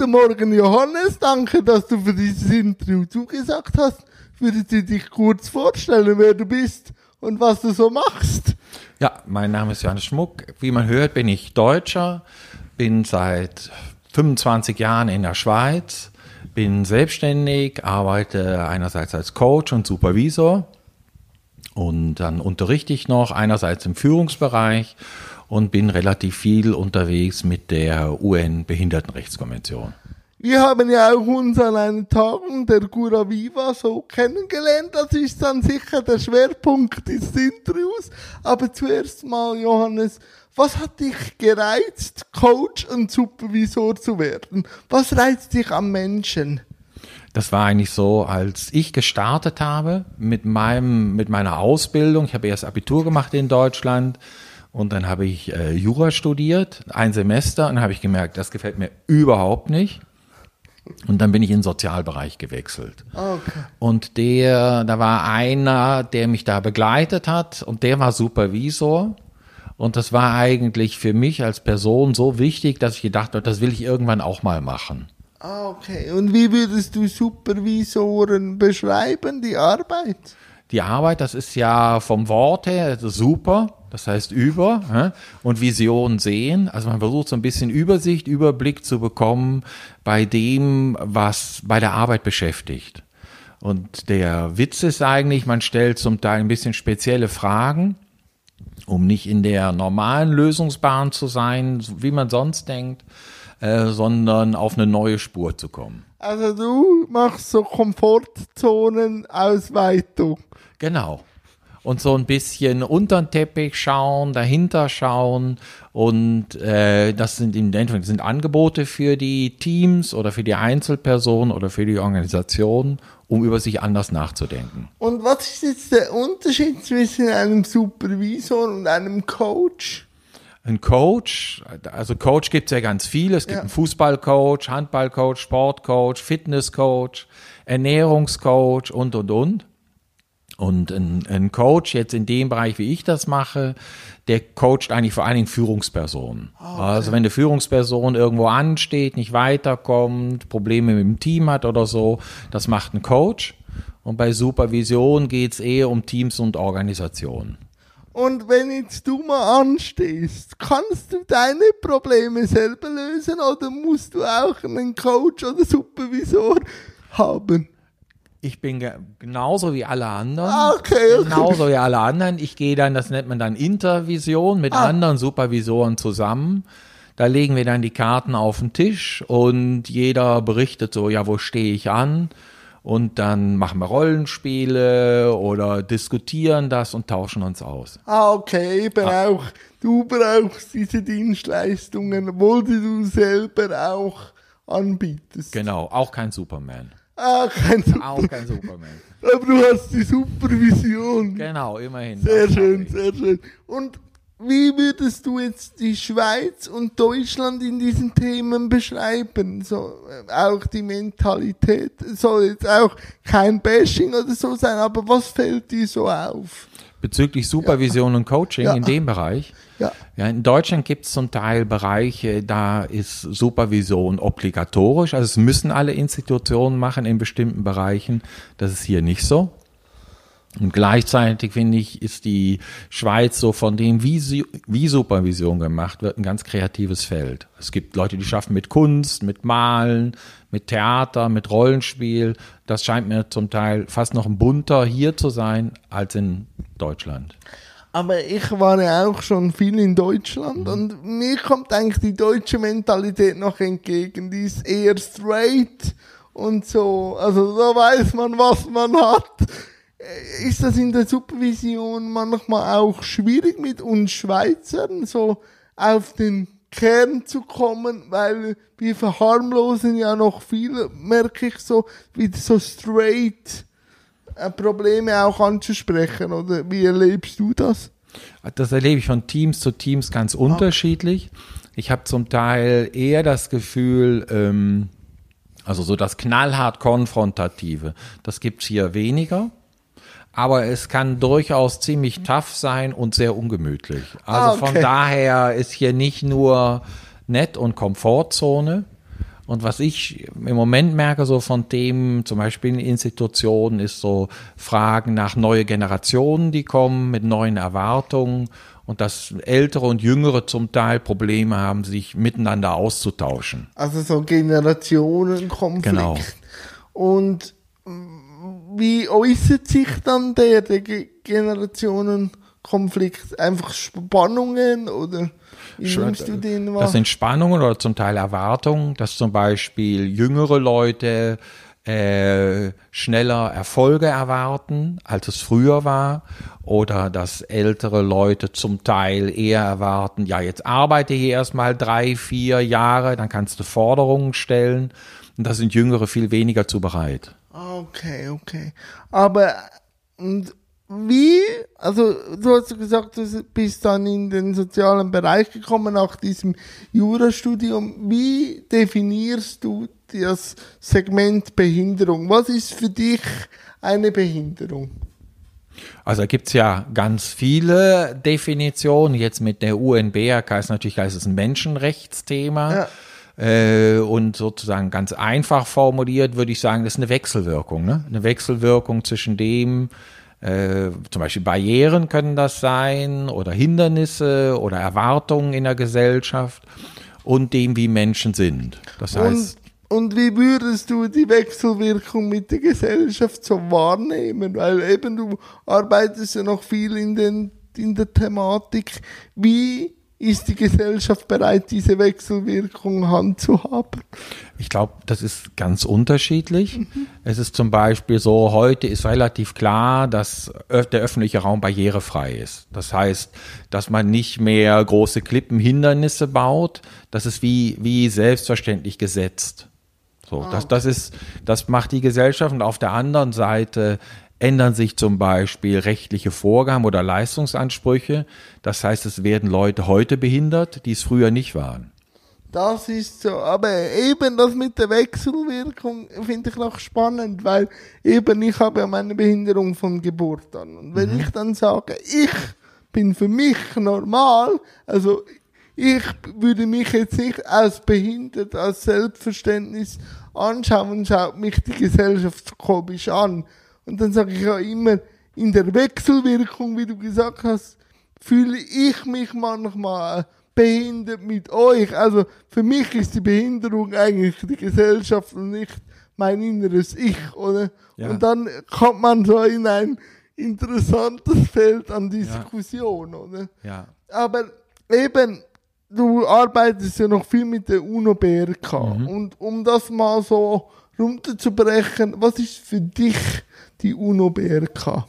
Guten Morgen, Johannes. Danke, dass du für dieses Interview zugesagt hast. Würdest du dich kurz vorstellen, wer du bist und was du so machst? Ja, mein Name ist Johannes Schmuck. Wie man hört, bin ich Deutscher, bin seit 25 Jahren in der Schweiz, bin selbstständig, arbeite einerseits als Coach und Supervisor und dann unterrichte ich noch einerseits im Führungsbereich und bin relativ viel unterwegs mit der UN-Behindertenrechtskonvention. Wir haben ja auch uns an einer Tagung der Cura Viva so kennengelernt. Das ist dann sicher der Schwerpunkt des Interviews. Aber zuerst mal, Johannes, was hat dich gereizt, Coach und Supervisor zu werden? Was reizt dich am Menschen? Das war eigentlich so, als ich gestartet habe mit meinem, mit meiner Ausbildung. Ich habe erst Abitur gemacht in Deutschland und dann habe ich äh, Jura studiert, ein Semester, und dann habe ich gemerkt, das gefällt mir überhaupt nicht. Und dann bin ich in den Sozialbereich gewechselt. Okay. Und der, da war einer, der mich da begleitet hat und der war Supervisor. Und das war eigentlich für mich als Person so wichtig, dass ich gedacht habe, das will ich irgendwann auch mal machen. Ah, okay. Und wie würdest du Supervisoren beschreiben, die Arbeit? Die Arbeit, das ist ja vom Wort her super, das heißt über und Vision sehen. Also man versucht so ein bisschen Übersicht, Überblick zu bekommen bei dem, was bei der Arbeit beschäftigt. Und der Witz ist eigentlich, man stellt zum Teil ein bisschen spezielle Fragen, um nicht in der normalen Lösungsbahn zu sein, wie man sonst denkt, äh, sondern auf eine neue Spur zu kommen. Also du machst so Komfortzonenausweitung. Genau. Und so ein bisschen unter den Teppich schauen, dahinter schauen. Und äh, das sind im Endeffekt sind Angebote für die Teams oder für die Einzelpersonen oder für die Organisation, um über sich anders nachzudenken. Und was ist jetzt der Unterschied zwischen einem Supervisor und einem Coach? Ein Coach, also Coach gibt es ja ganz viele. Es gibt Ja. einen Fußballcoach, Handballcoach, Sportcoach, Fitnesscoach, Ernährungscoach und, und, und. Und ein, ein Coach jetzt in dem Bereich, wie ich das mache, der coacht eigentlich vor allen Dingen Führungspersonen. Also wenn eine Führungsperson irgendwo ansteht, nicht weiterkommt, Probleme mit dem Team hat oder so, das macht ein Coach. Und bei Supervision geht es eher um Teams und Organisationen. Und wenn jetzt du mal anstehst, kannst du deine Probleme selber lösen oder musst du auch einen Coach oder Supervisor haben? Ich bin ge genauso wie alle anderen. Ah, okay, okay. Genauso wie alle anderen. Ich gehe dann, das nennt man dann Intervision mit Ah. anderen Supervisoren zusammen. Da legen wir dann die Karten auf den Tisch und jeder berichtet so, ja, wo stehe ich an? Und dann machen wir Rollenspiele oder diskutieren das und tauschen uns aus. Ah, okay, eben auch. Du brauchst diese Dienstleistungen, obwohl die du selber auch anbietest. Genau, auch kein Superman. Ah, kein Super Auch kein Superman. Aber du hast die Supervision. Genau, immerhin. Sehr schön, sehr schön. Und wie würdest du jetzt die Schweiz und Deutschland in diesen Themen beschreiben? So, äh, auch die Mentalität soll jetzt auch kein Bashing oder so sein, aber was fällt dir so auf? Bezüglich Supervision und Coaching Ja. in dem Bereich. Ja. Ja, in Deutschland gibt es zum Teil Bereiche, da ist Supervision obligatorisch. Also es müssen alle Institutionen machen in bestimmten Bereichen. Das ist hier nicht so. Und gleichzeitig finde ich, ist die Schweiz so von dem, wie, wie Supervision gemacht wird, ein ganz kreatives Feld. Es gibt Leute, die schaffen mit Kunst, mit Malen, mit Theater, mit Rollenspiel. Das scheint mir zum Teil fast noch bunter hier zu sein als in Deutschland. Aber ich war ja auch schon viel in Deutschland und mir kommt eigentlich die deutsche Mentalität noch entgegen. Die ist eher straight und so. Also da weiß man, was man hat. Äh, Ist das in der Supervision manchmal auch schwierig mit uns Schweizern so auf den Kern zu kommen, weil wir verharmlosen ja noch viel, merke ich so, wie so straight Probleme auch anzusprechen, oder wie erlebst du das? Das erlebe ich von Teams zu Teams ganz unterschiedlich. Ich habe zum Teil eher das Gefühl, ähm, also so das knallhart konfrontative, das gibt's hier weniger. Aber es kann durchaus ziemlich tough sein und sehr ungemütlich. Also Ah, okay. von daher ist hier nicht nur nett und Komfortzone. Und was ich im Moment merke, so von Themen, zum Beispiel in Institutionen, ist so Fragen nach neue Generationen, die kommen mit neuen Erwartungen und dass Ältere und Jüngere zum Teil Probleme haben, sich miteinander auszutauschen. Also so Generationenkonflikt. Genau. Und wie äußert sich dann der, der Generationenkonflikt? Einfach Spannungen oder nimmst du den wahr? Das sind Spannungen oder zum Teil Erwartungen, dass zum Beispiel jüngere Leute äh, schneller Erfolge erwarten, als es früher war, oder dass ältere Leute zum Teil eher erwarten, ja, jetzt arbeite hier erstmal drei, vier Jahre, dann kannst du Forderungen stellen. Und da sind Jüngere viel weniger zu bereit. Okay, okay. Aber und wie, also du hast gesagt, du bist dann in den sozialen Bereich gekommen nach diesem Jurastudium. Wie definierst du das Segment Behinderung? Was ist für dich eine Behinderung? Also da gibt's ja ganz viele Definitionen. Jetzt mit der UNBRK ist natürlich ist es ein Menschenrechtsthema. Ja. Äh, und sozusagen ganz einfach formuliert würde ich sagen, das ist eine Wechselwirkung. Ne? Eine Wechselwirkung zwischen dem, äh, zum Beispiel Barrieren können das sein oder Hindernisse oder Erwartungen in der Gesellschaft und dem, wie Menschen sind. Das heißt, und wie würdest du die Wechselwirkung mit der Gesellschaft so wahrnehmen? Weil eben du arbeitest ja noch viel in, den, in der Thematik. Wie ist die Gesellschaft bereit, diese Wechselwirkung handzuhaben? Ich glaube, das ist ganz unterschiedlich. Mhm. Es ist zum Beispiel so, heute ist relativ klar, dass der öffentliche Raum barrierefrei ist. Das heißt, dass man nicht mehr große Klippenhindernisse baut. Das ist wie, wie selbstverständlich gesetzt. So, das, das ist, das macht die Gesellschaft und auf der anderen Seite ändern sich zum Beispiel rechtliche Vorgaben oder Leistungsansprüche. Das heißt, es werden Leute heute behindert, die es früher nicht waren. Das ist so, aber eben das mit der Wechselwirkung finde ich noch spannend, weil eben ich habe ja meine Behinderung von Geburt an. Und wenn mhm. ich dann sage, ich bin für mich normal, also ich würde mich jetzt nicht als behindert, als Selbstverständnis anschauen und schaut mich die Gesellschaft komisch an. Und dann sage ich ja immer, in der Wechselwirkung, wie du gesagt hast, fühle ich mich manchmal behindert mit euch. Also für mich ist die Behinderung eigentlich die Gesellschaft und nicht mein inneres Ich, oder? Ja. Und dann kommt man so in ein interessantes Feld an Diskussion, ja. oder? Ja. Aber eben, du arbeitest ja noch viel mit der UNO-BRK. Mhm. Und um das mal so runterzubrechen, was ist für dich die UNO-BRK?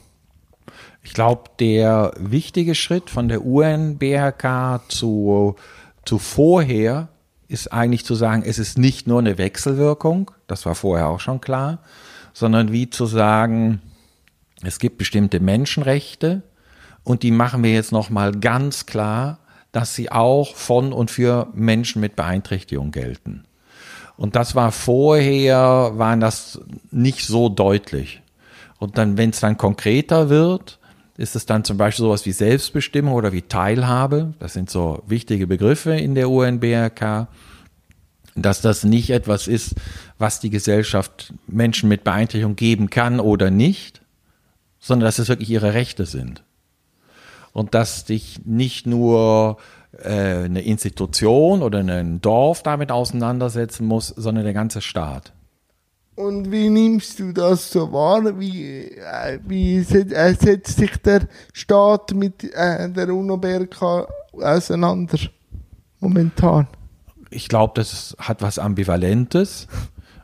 Ich glaube, der wichtige Schritt von der UN-BRK zu, zu vorher ist eigentlich zu sagen, es ist nicht nur eine Wechselwirkung, das war vorher auch schon klar, sondern wie zu sagen, es gibt bestimmte Menschenrechte und die machen wir jetzt nochmal ganz klar, dass sie auch von und für Menschen mit Beeinträchtigung gelten. Und das war vorher, waren das nicht so deutlich. Und dann, wenn es dann konkreter wird, ist es dann zum Beispiel sowas wie Selbstbestimmung oder wie Teilhabe. Das sind so wichtige Begriffe in der UNBRK. Dass das nicht etwas ist, was die Gesellschaft Menschen mit Beeinträchtigung geben kann oder nicht, sondern dass es wirklich ihre Rechte sind. Und dass dich nicht nur äh, eine Institution oder ein Dorf damit auseinandersetzen muss, sondern der ganze Staat. Und wie nimmst du das so wahr? Wie, äh, wie äh, setzt sich der Staat mit äh, der UNO-BRK auseinander momentan? Ich glaube, das hat was Ambivalentes.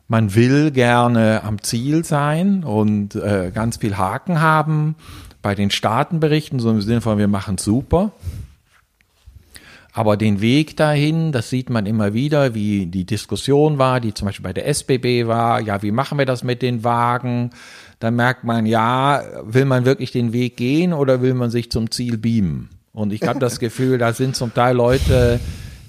Man will gerne am Ziel sein und äh, ganz viel Haken haben bei den Staatenberichten, so im Sinne von, wir machen super. Aber den Weg dahin, das sieht man immer wieder, wie die Diskussion war, die zum Beispiel bei der SBB war, ja, wie machen wir das mit den Wagen? Da merkt man, ja, will man wirklich den Weg gehen oder will man sich zum Ziel beamen? Und ich habe das Gefühl, da sind zum Teil Leute,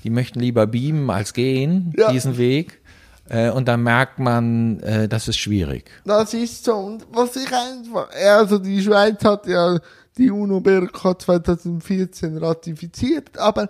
die möchten lieber beamen als gehen, ja. diesen Weg. Äh, und dann merkt man, äh, das ist schwierig. Das ist so. Und was ich einfach, also die Schweiz hat ja die UNO-BRK 2014 ratifiziert, aber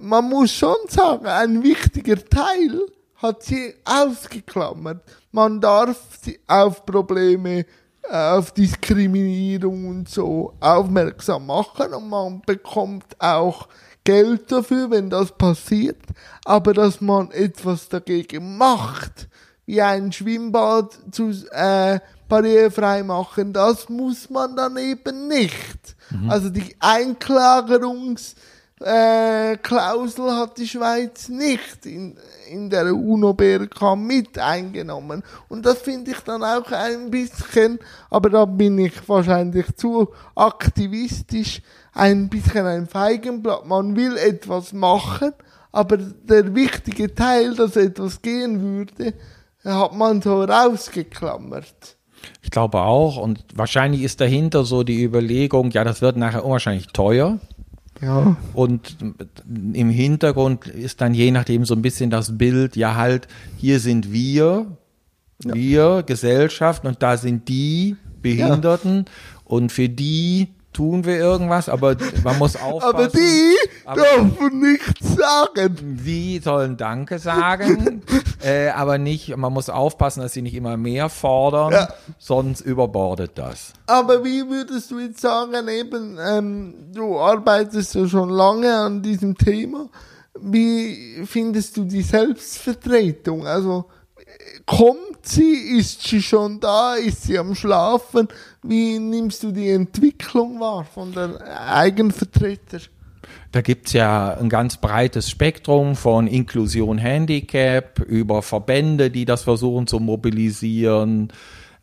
man muss schon sagen, ein wichtiger Teil hat sie ausgeklammert. Man darf sie auf Probleme, äh, auf Diskriminierung und so aufmerksam machen und man bekommt auch Geld dafür, wenn das passiert, aber dass man etwas dagegen macht, wie ein Schwimmbad zu äh, barrierefrei machen, das muss man dann eben nicht. Also die Einklagerungs äh, Klausel hat die Schweiz nicht in, in der UNO-BRK mit eingenommen. Und das finde ich dann auch ein bisschen, aber da bin ich wahrscheinlich zu aktivistisch, ein bisschen ein Feigenblatt. Man will etwas machen, aber der wichtige Teil, dass etwas gehen würde, hat man so rausgeklammert. Ich glaube auch. Und wahrscheinlich ist dahinter so die Überlegung, ja, das wird nachher unwahrscheinlich teuer. Ja. Und im Hintergrund ist dann je nachdem so ein bisschen das Bild, ja halt, hier sind wir, wir, Gesellschaft, und da sind die Behinderten. Und für die tun wir irgendwas, aber man muss aufpassen. Aber die Aber- dürfen nichts sagen. Die sollen Danke sagen, äh, aber nicht, man muss aufpassen, dass sie nicht immer mehr fordern, Ja. sonst überbordet das. Aber wie würdest du jetzt sagen, eben, ähm, du arbeitest ja schon lange an diesem Thema. Wie findest du die Selbstvertretung? Also, kommt sie? Ist sie schon da? Ist sie am Schlafen? Wie nimmst du die Entwicklung wahr von der Eigenvertreter? Da gibt's ja ein ganz breites Spektrum von Inklusion Handicap über Verbände, die das versuchen zu mobilisieren,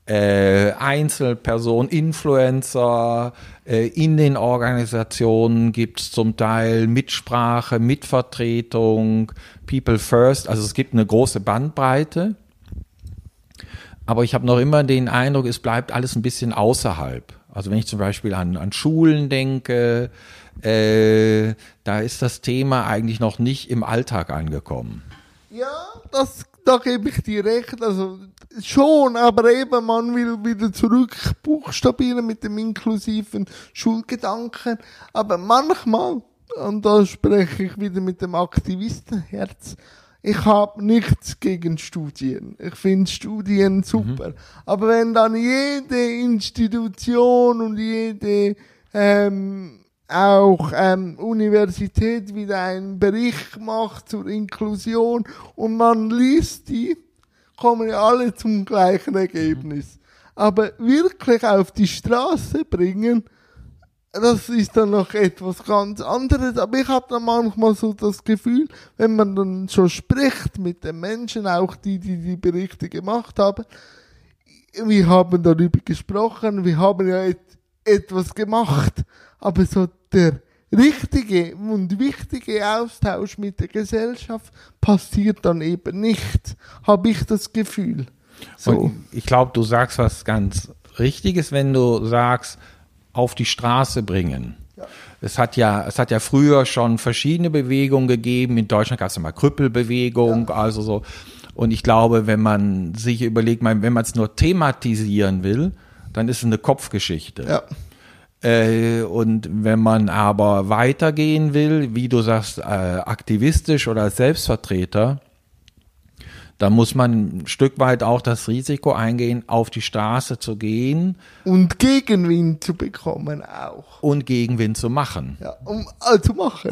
äh, Einzelpersonen, Influencer. Äh, in den Organisationen gibt's zum Teil Mitsprache, Mitvertretung, People First. Also es gibt eine große Bandbreite. Aber ich habe noch immer den Eindruck, es bleibt alles ein bisschen außerhalb. Also wenn ich zum Beispiel an, an Schulen denke, äh, da ist das Thema eigentlich noch nicht im Alltag angekommen. Ja, das, da gebe ich dir recht. Also schon, aber eben, man will wieder zurück buchstabieren mit dem inklusiven Schulgedanken. Aber manchmal, und da spreche ich wieder mit dem Aktivistenherz, ich habe nichts gegen Studien. Ich finde Studien super. Aber wenn dann jede Institution und jede ähm, auch ähm, Universität wieder einen Bericht macht zur Inklusion und man liest die, kommen ja alle zum gleichen Ergebnis. Aber wirklich auf die Straße bringen, das ist dann noch etwas ganz anderes. Aber ich habe dann manchmal so das Gefühl, wenn man dann schon spricht mit den Menschen, auch die, die die Berichte gemacht haben, wir haben darüber gesprochen, wir haben ja et etwas gemacht, aber so der richtige und wichtige Austausch mit der Gesellschaft passiert dann eben nicht, habe ich das Gefühl. So. Und ich glaube, du sagst was ganz Richtiges, wenn du sagst, auf die Straße bringen. Es hat ja, es hat ja früher schon verschiedene Bewegungen gegeben. In Deutschland gab es ja mal Krüppelbewegung, also so. Und ich glaube, wenn man sich überlegt, wenn man es nur thematisieren will, dann ist es eine Kopfgeschichte. Ja. Äh, und wenn man aber weitergehen will, wie du sagst, äh, aktivistisch oder als Selbstvertreter, dann muss man ein Stück weit auch das Risiko eingehen, auf die Straße zu gehen Und Gegenwind zu bekommen auch. und Gegenwind zu machen. Ja, um äh, zu machen.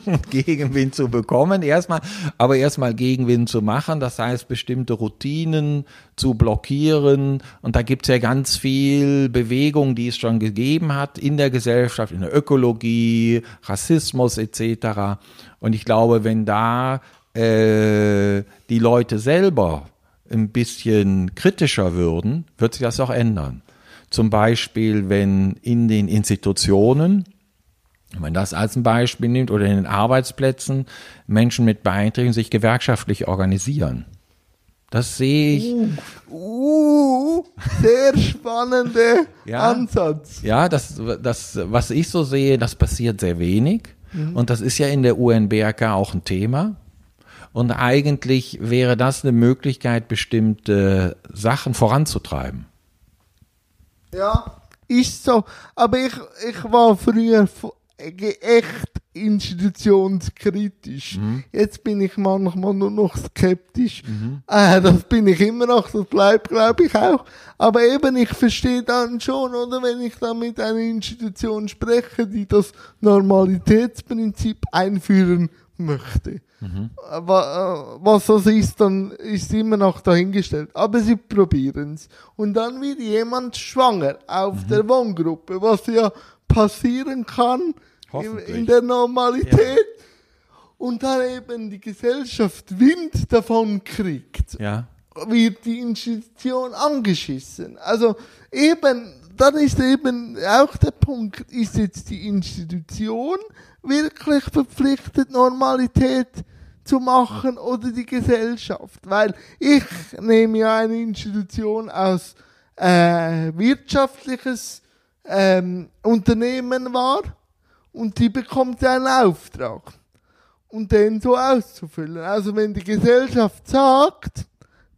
Gegenwind zu bekommen, erstmal, aber erstmal Gegenwind zu machen, das heißt bestimmte Routinen zu blockieren. Und da gibt's ja ganz viel Bewegung, die es schon gegeben hat in der Gesellschaft, in der Ökologie, Rassismus etc. Und ich glaube, wenn da äh, die Leute selber ein bisschen kritischer würden, wird sich das auch ändern. Zum Beispiel, wenn in den Institutionen wenn man das als ein Beispiel nimmt oder in den Arbeitsplätzen Menschen mit Beeinträchtigung sich gewerkschaftlich organisieren. Das sehe ich, Uh, sehr spannender Ja. Ansatz. ja, das, das, was ich so sehe, das passiert sehr wenig. Und das ist ja in der UNBRK auch ein Thema. Und eigentlich wäre das eine Möglichkeit, bestimmte Sachen voranzutreiben. Ja, ist so. Aber ich, ich war früher echt institutionskritisch. Jetzt bin ich manchmal nur noch skeptisch. Äh, das bin ich immer noch, das bleibt, glaube ich, auch. Aber eben, ich verstehe dann schon, oder wenn ich dann mit einer Institution spreche, die das Normalitätsprinzip einführen möchte. Äh, was das ist, dann ist immer noch dahingestellt. Aber sie probieren es. Und dann wird jemand schwanger auf der Wohngruppe, was ja passieren kann in, in der Normalität. Und dann eben die Gesellschaft Wind davon kriegt Ja. wird die Institution angeschissen. Also eben, dann ist eben auch der Punkt, ist jetzt die Institution wirklich verpflichtet, Normalität zu machen oder die Gesellschaft? Weil ich nehme ja eine Institution aus äh, wirtschaftliches ähm, Unternehmen wahr und die bekommt einen Auftrag und den so auszufüllen. Also wenn die Gesellschaft sagt,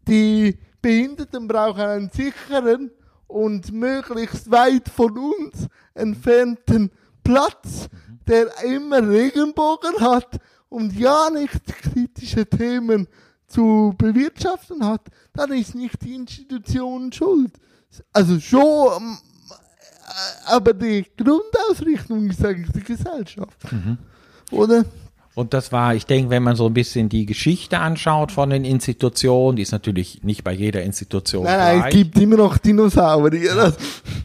die Behinderten brauchen einen sicheren und möglichst weit von uns entfernten Platz, der immer Regenbogen hat und ja nicht kritische Themen zu bewirtschaften hat, dann ist nicht die Institution schuld. Also schon, ähm, äh, aber die Grundausrichtung ist eigentlich die Gesellschaft. Oder? Und das war, ich denke, wenn man so ein bisschen die Geschichte anschaut von den Institutionen, die ist natürlich nicht bei jeder Institution Nein, nein, es gibt immer noch Dinosaurier. Das-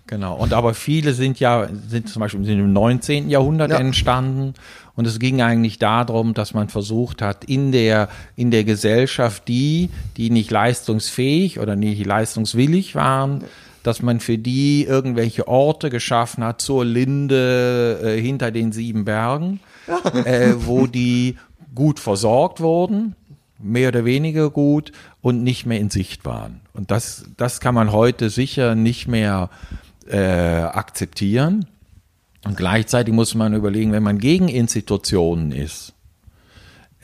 Genau. Und aber viele sind ja, sind zum Beispiel sind im 19. Jahrhundert Ja. entstanden. Und es ging eigentlich darum, dass man versucht hat, in der, in der Gesellschaft die, die nicht leistungsfähig oder nicht leistungswillig waren, dass man für die irgendwelche Orte geschaffen hat zur Linde äh, hinter den sieben Bergen, äh, wo die gut versorgt wurden, mehr oder weniger gut und nicht mehr in Sicht waren. Und das, das kann man heute sicher nicht mehr äh, akzeptieren. Und gleichzeitig muss man überlegen, wenn man gegen Institutionen ist,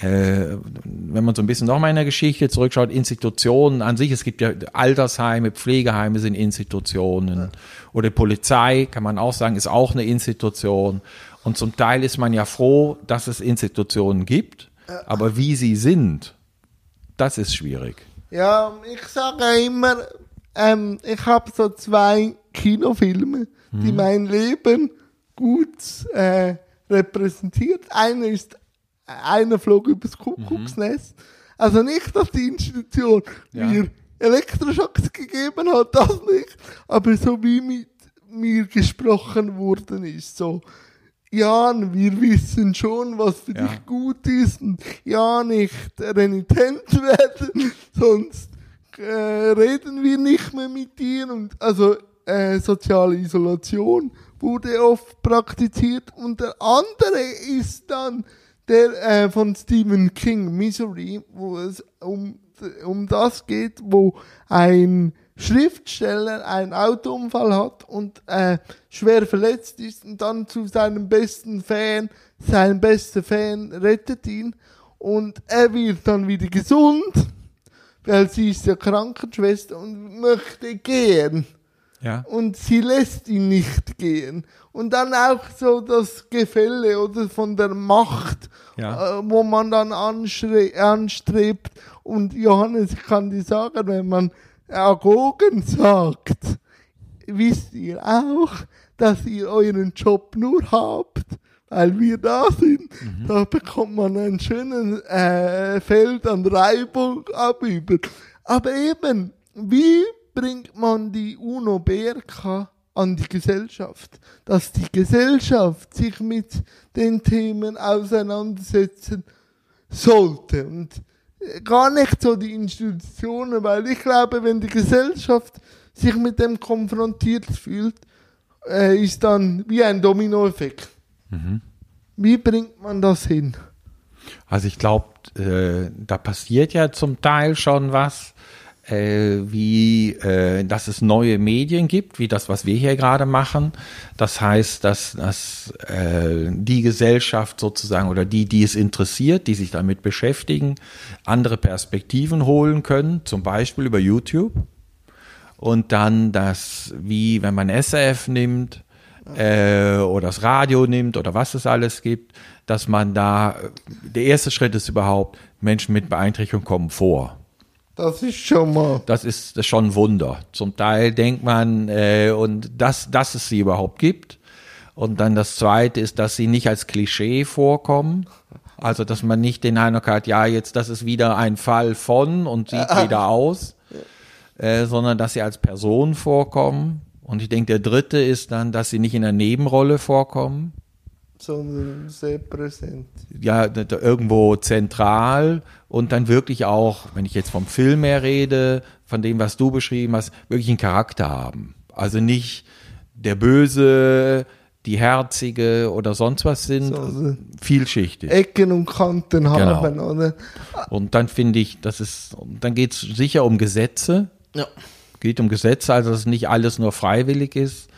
äh, wenn man so ein bisschen nochmal in der Geschichte zurückschaut, Institutionen an sich, es gibt ja Altersheime, Pflegeheime sind Institutionen oder Polizei, kann man auch sagen, ist auch eine Institution. Und zum Teil ist man ja froh, dass es Institutionen gibt, aber wie sie sind, das ist schwierig. Ja, ich sage immer, ähm, ich habe so zwei Kinofilme, die mein Leben gut äh, repräsentiert. Einer ist einer flog übers Kuckucksnest. Also nicht, dass die Institution Ja. mir Elektroschocks gegeben hat, das nicht, aber so wie mit mir gesprochen worden ist, so Jan, wir wissen schon, was für Ja. dich gut ist. Und ja nicht renitent werden, sonst äh, reden wir nicht mehr mit dir. Und also äh, soziale Isolation wurde oft praktiziert. Und der andere ist dann der äh, von Stephen King, Misery, wo es um, um das geht, wo ein Schriftsteller einen Autounfall hat und äh, schwer verletzt ist und dann zu seinem besten Fan, sein bester Fan rettet ihn und er wird dann wieder gesund, weil sie ist ja Krankenschwester und möchte gehen Ja. und sie lässt ihn nicht gehen. Und dann auch so das Gefälle oder von der Macht, Ja. äh, wo man dann anstrebt. Und Johannes, ich kann dir sagen, wenn man Agogen sagt, wisst ihr auch, dass ihr euren Job nur habt, weil wir da sind. Da bekommt man einen schönen äh, Feld an Reibung ab über. Aber eben, wie bringt man die UNO-BRK an die Gesellschaft? Dass die Gesellschaft sich mit den Themen auseinandersetzen sollte. Und gar nicht so die Institutionen, weil ich glaube, wenn die Gesellschaft sich mit dem konfrontiert fühlt, äh, ist dann wie ein Dominoeffekt. Wie bringt man das hin? Also ich glaube, äh, da passiert ja zum Teil schon was, äh, wie äh, dass es neue Medien gibt, wie das, was wir hier gerade machen. Das heißt, dass, dass äh, die Gesellschaft sozusagen oder die, die es interessiert, die sich damit beschäftigen, andere Perspektiven holen können, zum Beispiel über YouTube. Und dann das, wie wenn man SRF nimmt, äh, oder das Radio nimmt oder was es alles gibt, dass man da, der erste Schritt ist überhaupt, Menschen mit Beeinträchtigung kommen vor. Das ist schon mal. Das ist, das ist schon ein Wunder. Zum Teil denkt man, äh, und dass, dass es sie überhaupt gibt. Und dann das zweite ist, dass sie nicht als Klischee vorkommen. Also, dass man nicht den Eindruck hat, ja, jetzt, das ist wieder ein Fall von und sieht wieder aus, äh, sondern dass sie als Person vorkommen. Und ich denke, der dritte ist dann, dass sie nicht in der Nebenrolle vorkommen, sondern sehr präsent. ja, irgendwo zentral und dann wirklich auch, wenn ich jetzt vom Film her rede, von dem, was du beschrieben hast, wirklich einen Charakter haben. Also nicht der Böse, die Herzige oder sonst was sind, So, vielschichtig. Ecken und Kanten Genau. haben, oder? Und dann finde ich, das ist, dann geht es sicher um Gesetze, Ja. geht um Gesetze, also dass nicht alles nur freiwillig ist,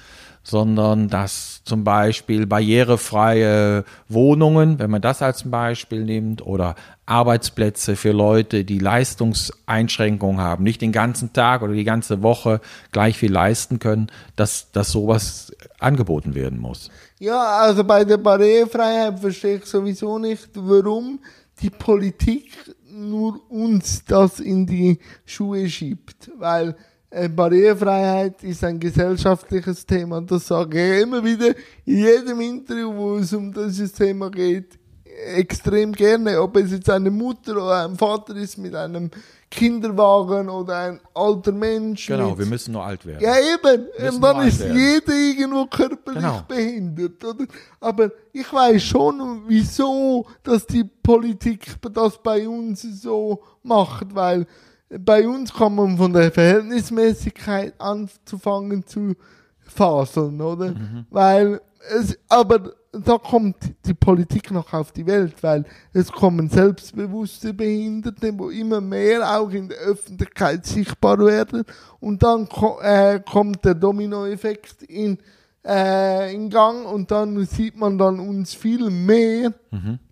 sondern dass zum Beispiel barrierefreie Wohnungen, wenn man das als Beispiel nimmt, oder Arbeitsplätze für Leute, die Leistungseinschränkungen haben, nicht den ganzen Tag oder die ganze Woche gleich viel leisten können, dass, dass sowas angeboten werden muss. Ja, also bei der Barrierefreiheit verstehe ich sowieso nicht, warum die Politik nur uns das in die Schuhe schiebt. Weil Barrierefreiheit ist ein gesellschaftliches Thema. Das sage ich immer wieder in jedem Interview, wo es um dieses Thema geht, extrem gerne. Ob es jetzt eine Mutter oder ein Vater ist mit einem Kinderwagen oder ein alter Mensch. Genau, mit wir müssen nur alt werden. ja, eben. Und dann ist jeder irgendwo körperlich Genau. behindert, oder? Aber ich weiß schon, wieso, dass die Politik das bei uns so macht, weil bei uns kann man von der Verhältnismäßigkeit anzufangen zu faseln, oder? Mhm. Weil es, aber da kommt die Politik noch auf die Welt, weil es kommen selbstbewusste Behinderte, wo immer mehr auch in der Öffentlichkeit sichtbar werden und dann ko äh, kommt der Dominoeffekt in, äh, in Gang und dann sieht man dann uns viel mehr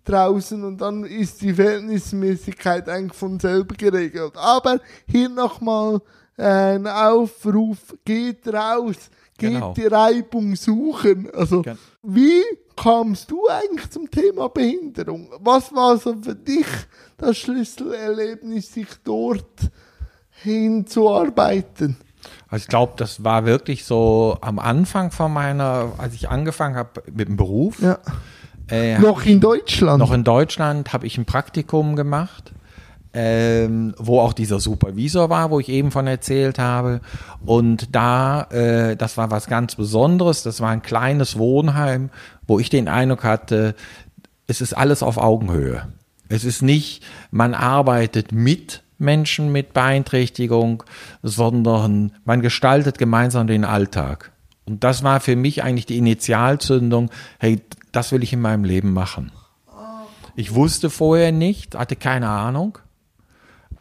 draußen und dann ist die Verhältnismäßigkeit eigentlich von selber geregelt. Aber hier nochmal äh, ein Aufruf, geht raus, geht Genau. die Reibung suchen. Also, Gen- wie kamst du eigentlich zum Thema Behinderung? Was war so für dich das Schlüsselerlebnis, sich dort hinzuarbeiten? Also ich glaube, das war wirklich so am Anfang von meiner, als ich angefangen habe mit dem Beruf. Ja. Äh, Noch in Deutschland? noch in Deutschland habe ich ein Praktikum gemacht, ähm, wo auch dieser Supervisor war, wo ich eben von erzählt habe. Und da, äh, das war was ganz Besonderes. Das war ein kleines Wohnheim, wo ich den Eindruck hatte, es ist alles auf Augenhöhe. Es ist nicht, man arbeitet mit Menschen mit Beeinträchtigung, sondern man gestaltet gemeinsam den Alltag. Und das war für mich eigentlich die Initialzündung, hey, das will ich in meinem Leben machen. Ich wusste vorher nicht, hatte keine Ahnung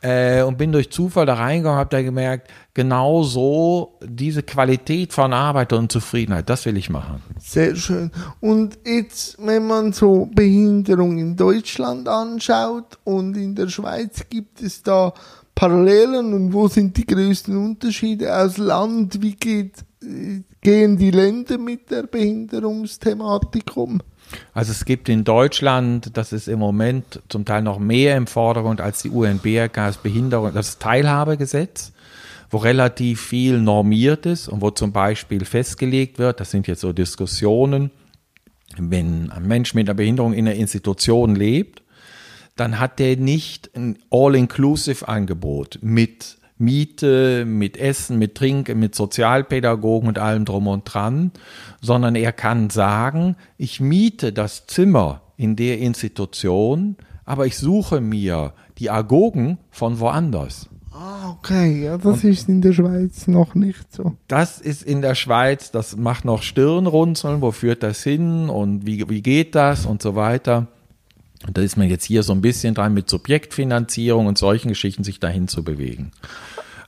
äh, und bin durch Zufall da reingegangen, habe da gemerkt, genau so diese Qualität von Arbeit und Zufriedenheit, das will ich machen. Sehr schön. Und jetzt, wenn man so Behinderung in Deutschland anschaut und in der Schweiz, gibt es da Parallelen und wo sind die größten Unterschiede aus Land? Wie geht, äh, gehen die Länder mit der Behinderungsthematik um? Also es gibt in Deutschland, das ist im Moment zum Teil noch mehr im Vordergrund als die UNBRK, das Behinderung, das Teilhabegesetz, wo relativ viel normiert ist und wo zum Beispiel festgelegt wird, das sind jetzt so Diskussionen, wenn ein Mensch mit einer Behinderung in einer Institution lebt, dann hat der nicht ein All-Inclusive-Angebot mit Miete, mit Essen, mit Trinken, mit Sozialpädagogen und allem drum und dran, sondern er kann sagen, ich miete das Zimmer in der Institution, aber ich suche mir die Agogen von woanders. Ah, okay. Ja, das ist in der Schweiz noch nicht so. Das ist in der Schweiz, das macht noch Stirnrunzeln, wo führt das hin und wie, wie geht das und so weiter. Und da ist man jetzt hier so ein bisschen dran mit Subjektfinanzierung und solchen Geschichten sich dahin zu bewegen.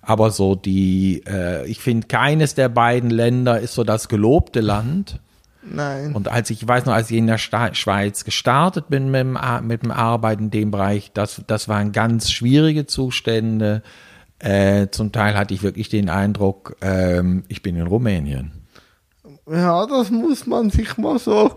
Aber so die, äh, ich finde, keines der beiden Länder ist so das gelobte Land. Nein. Und als ich, ich weiß noch, als ich in der Sta Schweiz gestartet bin mit dem, Ar- mit dem Arbeiten in dem Bereich, das, das waren ganz schwierige Zustände. Äh, zum Teil hatte ich wirklich den Eindruck, ähm, ich bin in Rumänien. Ja, das muss man sich mal so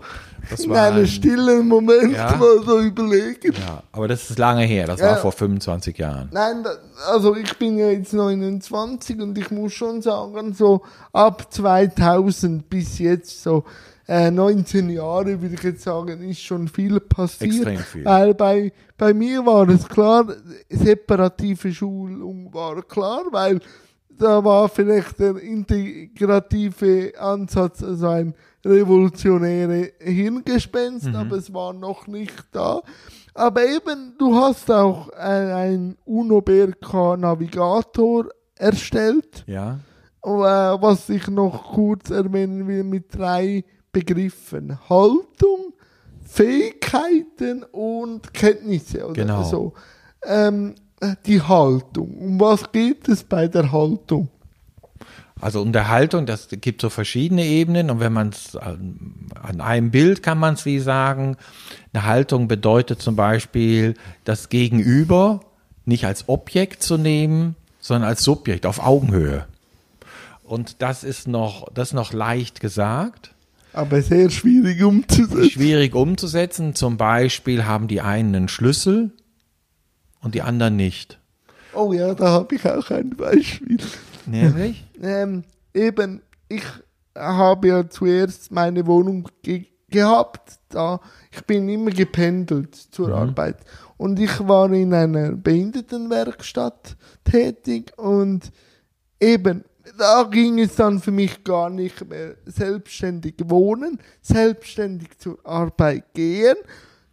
Das in einem ein- stillen Moment Ja. mal so überlegen. Ja, aber das ist lange her, das Ja. war vor 25 Jahren. Nein, also ich bin ja jetzt 29 und ich muss schon sagen, so ab 2000 bis jetzt so äh, 19 Jahre, würde ich jetzt sagen, ist schon viel passiert. Extrem viel. Weil bei, bei mir war es klar, separative Schulung war klar, weil da war vielleicht der integrative Ansatz, also ein revolutionäre Hirngespenst, aber es war noch nicht da. Aber eben, du hast auch ein, ein UNO-BRK Navigator erstellt, Ja, äh, was ich noch kurz erwähnen will mit drei Begriffen. Haltung, Fähigkeiten und Kenntnisse. Oder Genau. so. Ähm, äh, die Haltung. Um was geht es bei der Haltung? also Unterhaltung, das gibt so verschiedene Ebenen und wenn man es an, an einem Bild kann man es wie sagen, eine Haltung bedeutet zum Beispiel das Gegenüber nicht als Objekt zu nehmen, sondern als Subjekt auf Augenhöhe. Und das ist noch, das ist noch leicht gesagt. Aber sehr schwierig umzusetzen. schwierig umzusetzen. Zum Beispiel haben die einen einen Schlüssel und die anderen nicht. Oh ja, da habe ich auch ein Beispiel. Nämlich? ähm, eben, ich habe ja zuerst meine Wohnung ge gehabt. Da, ich bin immer gependelt zur Arbeit. Und ich war in einer Behindertenwerkstatt tätig und eben, da ging es dann für mich gar nicht mehr selbstständig wohnen, selbstständig zur Arbeit gehen,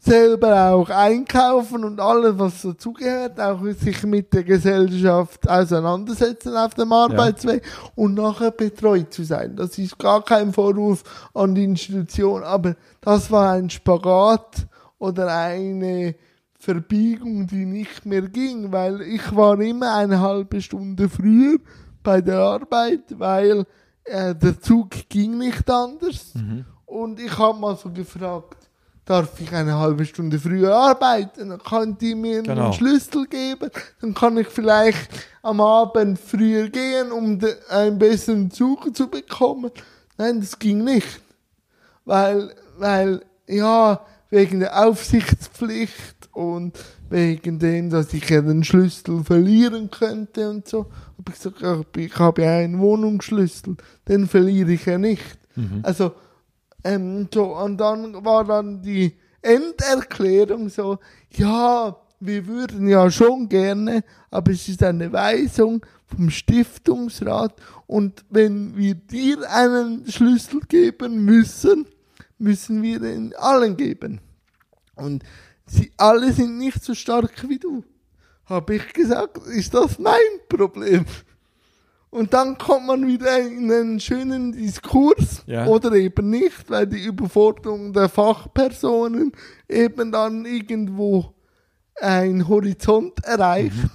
selber auch einkaufen und alles, was dazugehört, auch sich mit der Gesellschaft auseinandersetzen auf dem Arbeitsweg und nachher betreut zu sein. Das ist gar kein Vorwurf an die Institution, aber das war ein Spagat oder eine Verbiegung, die nicht mehr ging, weil ich war immer eine halbe Stunde früher bei der Arbeit, weil äh, der Zug ging nicht anders. Und ich habe mal so gefragt, darf ich eine halbe Stunde früher arbeiten? Dann könnt ihr mir Genau. einen Schlüssel geben, dann kann ich vielleicht am Abend früher gehen, um einen besseren Zug zu bekommen. Nein, das ging nicht. Weil, weil, ja, wegen der Aufsichtspflicht und wegen dem, dass ich ja den Schlüssel verlieren könnte und so, habe ich gesagt, ich habe ja einen Wohnungsschlüssel, den verliere ich ja nicht. Also, ähm, so, und dann war dann die Enderklärung so, ja, wir würden ja schon gerne, aber es ist eine Weisung vom Stiftungsrat und wenn wir dir einen Schlüssel geben müssen, müssen wir den allen geben. Und sie alle sind nicht so stark wie du. Habe ich gesagt, ist das mein Problem? Und dann kommt man wieder in einen schönen Diskurs Ja. oder eben nicht, weil die Überforderung der Fachpersonen eben dann irgendwo einen Horizont erreicht,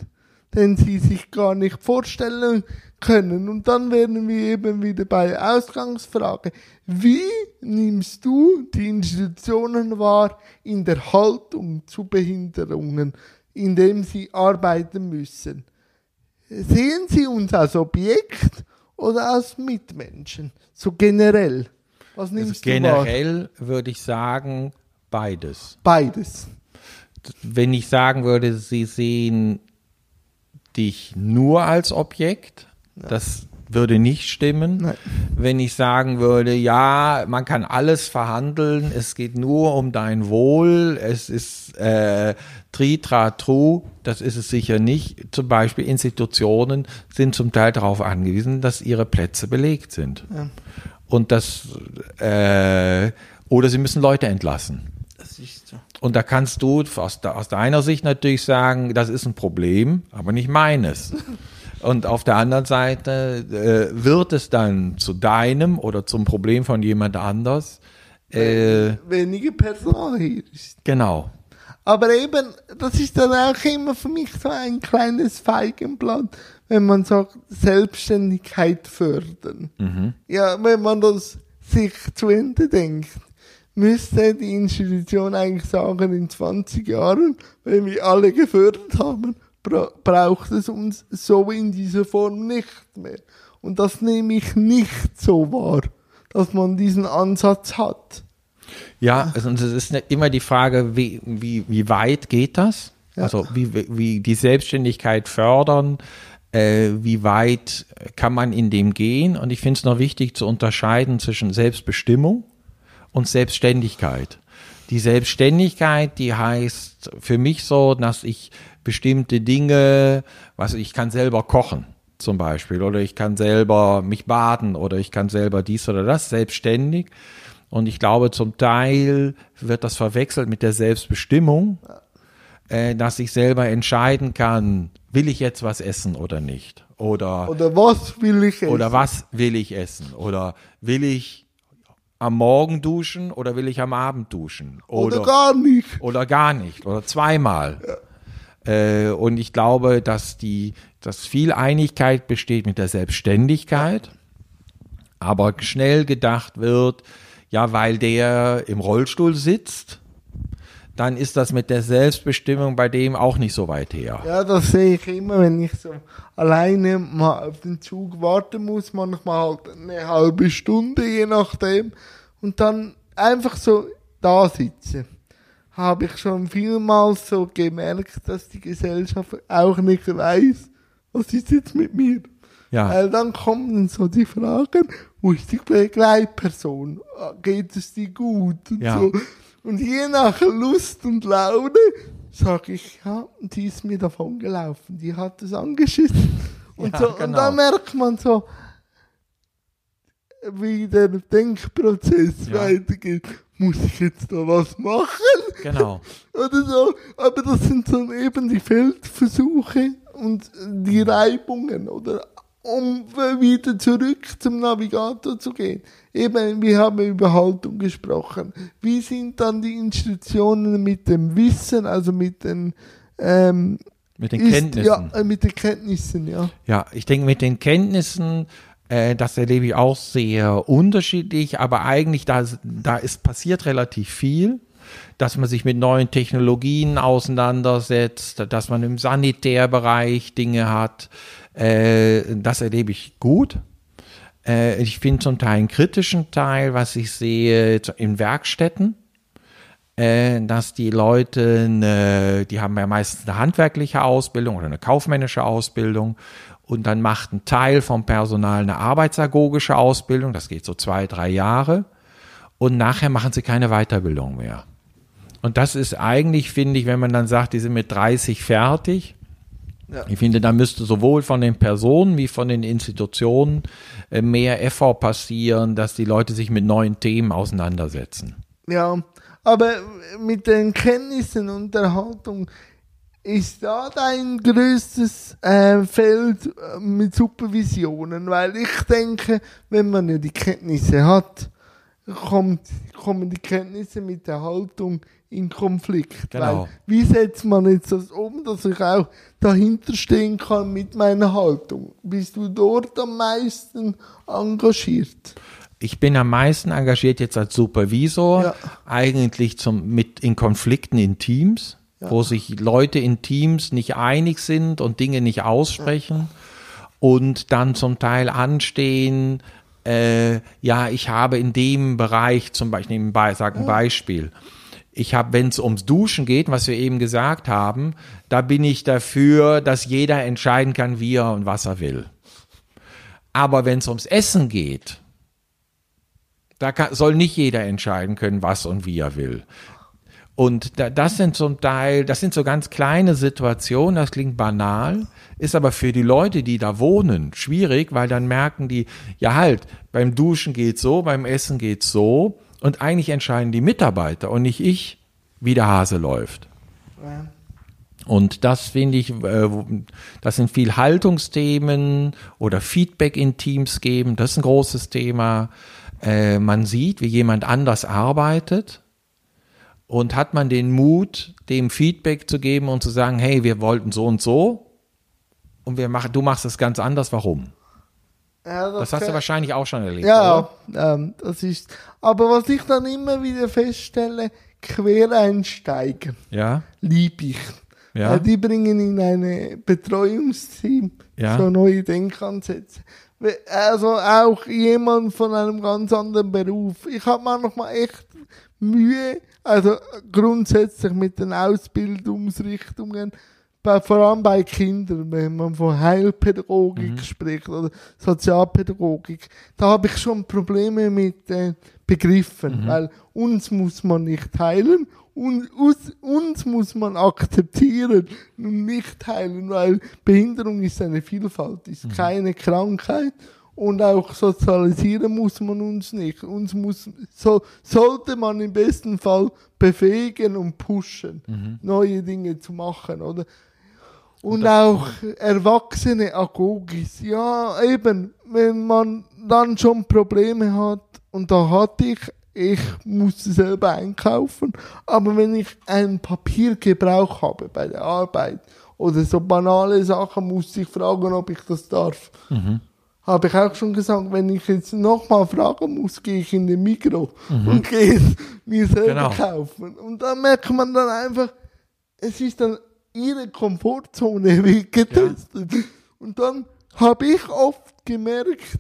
den sie sich gar nicht vorstellen können. Und dann werden wir eben wieder bei der Ausgangsfrage. Wie nimmst du die Institutionen wahr in der Haltung zu Behinderungen, indem sie arbeiten müssen? Sehen Sie uns als Objekt oder als Mitmenschen? So generell. Was Also nimmst du wahr? generell würde ich sagen, beides. Beides. Wenn ich sagen würde, sie sehen dich nur als Objekt, das würde nicht stimmen. Nein. Wenn ich sagen würde, ja, man kann alles verhandeln, es geht nur um dein Wohl, es ist äh, tri, tra, tru, das ist es sicher nicht. Zum Beispiel Institutionen sind zum Teil darauf angewiesen, dass ihre Plätze belegt sind. Ja. Und das, äh, oder sie müssen Leute entlassen. Das ist so. Und da kannst du aus, aus deiner Sicht natürlich sagen, das ist ein Problem, aber nicht meines. Und auf der anderen Seite äh, wird es dann zu deinem oder zum Problem von jemand anders. Äh, Wenige Personal hier ist. genau. Aber eben, das ist dann auch immer für mich so ein kleines Feigenblatt, wenn man sagt, Selbstständigkeit fördern. Ja, wenn man das sich zu Ende denkt, müsste die Institution eigentlich sagen, in 20 Jahren, wenn wir alle gefördert haben, bra braucht es uns so in dieser Form nicht mehr. Und das nehme ich nicht so wahr. dass man diesen Ansatz hat. Ja, also es ist immer die Frage, wie, wie, wie weit geht das? Ja. Also wie, wie die Selbstständigkeit fördern, äh, wie weit kann man in dem gehen? Und ich finde es noch wichtig zu unterscheiden zwischen Selbstbestimmung und Selbstständigkeit. Die Selbstständigkeit, die heißt für mich so, dass ich bestimmte Dinge, was ich kann selber kochen zum Beispiel oder ich kann selber mich baden oder ich kann selber dies oder das selbstständig. Und ich glaube, zum Teil wird das verwechselt mit der Selbstbestimmung, äh, dass ich selber entscheiden kann, will ich jetzt was essen oder nicht? Oder, Oder was will ich essen? oder was will ich essen? Oder will ich am Morgen duschen oder will ich am Abend duschen? Oder gar nicht. oder gar nicht oder zweimal. Äh, und ich glaube, dass die, dass viel Einigkeit besteht mit der Selbstständigkeit, aber schnell gedacht wird, ja, weil der im Rollstuhl sitzt, dann ist das mit der Selbstbestimmung bei dem auch nicht so weit her. Ja, das sehe ich immer, wenn ich so alleine mal auf den Zug warten muss, manchmal halt eine halbe Stunde, je nachdem, und dann einfach so da sitze. Habe ich schon vielmals so gemerkt, dass die Gesellschaft auch nicht weiß, was ist jetzt mit mir. Ja, Weil dann kommen so die Fragen, wo ist die Begleitperson? Geht es dir gut? Und, Ja. so. und je nach Lust und Laune sage ich, ja, die ist mir davon gelaufen, die hat es angeschissen. Und, Ja, so, und genau. dann merkt man so, wie der Denkprozess Ja. weitergeht. Muss ich jetzt da was machen? Genau. oder so. Aber das sind dann eben die Feldversuche und die Reibungen, oder? Um wieder zurück zum Navigator zu gehen. Eben, wir haben über Haltung gesprochen. Wie sind dann die Institutionen mit dem Wissen, also mit den, ähm, Mit den ist- Kenntnissen. Ja, äh, mit den Kenntnissen, ja. Ja, ich denke mit den Kenntnissen, äh, das erlebe ich auch sehr unterschiedlich, aber eigentlich da, da ist passiert relativ viel, dass man sich mit neuen Technologien auseinandersetzt, dass man im Sanitärbereich Dinge hat, äh, das erlebe ich gut. Äh, ich finde zum Teil einen kritischen Teil, was ich sehe in Werkstätten äh, dass die Leute, die haben ja meistens eine handwerkliche Ausbildung oder eine kaufmännische Ausbildung und dann macht ein Teil vom Personal eine arbeitsagogische Ausbildung, das geht so zwei, drei Jahre und nachher machen sie keine Weiterbildung mehr. Und das ist eigentlich, finde ich, wenn man dann sagt, die sind mit 30 fertig, Ja. ich finde, da müsste sowohl von den Personen wie von den Institutionen äh, mehr Effort passieren, dass die Leute sich mit neuen Themen auseinandersetzen. Ja, aber mit den Kenntnissen und der Haltung ist da dein größtes äh, Feld äh, mit Supervisionen, weil ich denke, wenn man ja die Kenntnisse hat, kommt, kommen die Kenntnisse mit der Haltung in Konflikt. Genau. Weil, wie setzt man jetzt das um, dass ich auch dahinter stehen kann mit meiner Haltung? Bist du dort am meisten engagiert? Ich bin am meisten engagiert jetzt als Supervisor, Ja. eigentlich zum, mit in Konflikten in Teams, wo sich Leute in Teams nicht einig sind und Dinge nicht aussprechen und dann zum Teil anstehen, äh, ja, ich habe in dem Bereich zum Beispiel, ich nehme ein Be- sag ein Beispiel. Ich habe, wenn es ums Duschen geht, was wir eben gesagt haben, da bin ich dafür, dass jeder entscheiden kann, wie er und was er will. Aber wenn es ums Essen geht, da kann, soll nicht jeder entscheiden können, was und wie er will. Und da, das sind zum Teil, das sind so ganz kleine Situationen, das klingt banal, ist aber für die Leute, die da wohnen, schwierig, weil dann merken die, ja halt, beim Duschen geht's so, beim Essen geht's so und eigentlich entscheiden die Mitarbeiter und nicht ich, wie der Hase läuft. Und das finde ich, äh, das sind viel Haltungsthemen oder Feedback in Teams geben, das ist ein großes Thema. Äh, man sieht, wie jemand anders arbeitet und hat man den Mut, dem Feedback zu geben und zu sagen, hey, wir wollten so und so und wir machen, du machst es ganz anders, warum? Ja, Das hast du wahrscheinlich auch schon erlebt, Ja, ähm, das ist. Aber was ich dann immer wieder feststelle, Quereinsteiger Ja, lieb ich. Ja. Äh, die bringen in ein Betreuungsteam Ja. so neue Denkansätze. Also auch jemand von einem ganz anderen Beruf. Ich habe manchmal echt Mühe, also grundsätzlich mit den Ausbildungsrichtungen, bei, vor allem bei Kindern, wenn man von Heilpädagogik spricht oder Sozialpädagogik, da habe ich schon Probleme mit äh, Begriffen, weil uns muss man nicht heilen und uns, uns muss man akzeptieren und nicht heilen, weil Behinderung ist eine Vielfalt, ist keine Krankheit und auch sozialisieren muss man uns nicht. Uns muss, so, sollte man im besten Fall befähigen und pushen, neue Dinge zu machen, oder? Und auch erwachsene Agogis. Ja, eben, wenn man dann schon Probleme hat, und da hatte ich, ich musste selber einkaufen, aber wenn ich einen Papiergebrauch habe bei der Arbeit oder so banale Sachen, musste ich fragen, ob ich das darf. Habe ich auch schon gesagt, wenn ich jetzt nochmal fragen muss, gehe ich in den Mikro und gehe es mir selber Genau. kaufen. Und da merkt man dann einfach, es ist dann ihre Komfortzone getestet. Und dann habe ich oft gemerkt,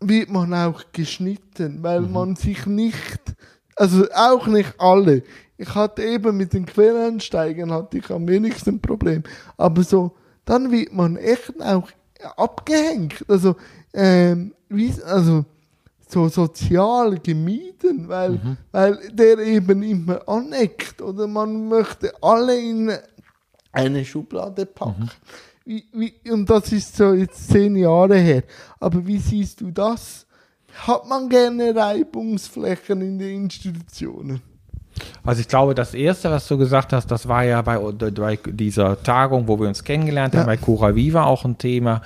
wird man auch geschnitten, weil man sich nicht, also auch nicht alle. Ich hatte eben mit den Quereinsteigern hatte ich am wenigsten Problem. Aber so, dann wird man echt auch abgehängt. Also, ähm, wie, also, so sozial gemieden, weil, weil der eben immer aneckt oder man möchte alle in eine Schublade packen. Wie, wie, und das ist so jetzt zehn Jahre her. Aber wie siehst du das? Hat man gerne Reibungsflächen in den Institutionen? Also ich glaube, das Erste, was du gesagt hast, das war ja bei, bei dieser Tagung, wo wir uns kennengelernt haben, Ja. bei Cura Viva auch ein Thema.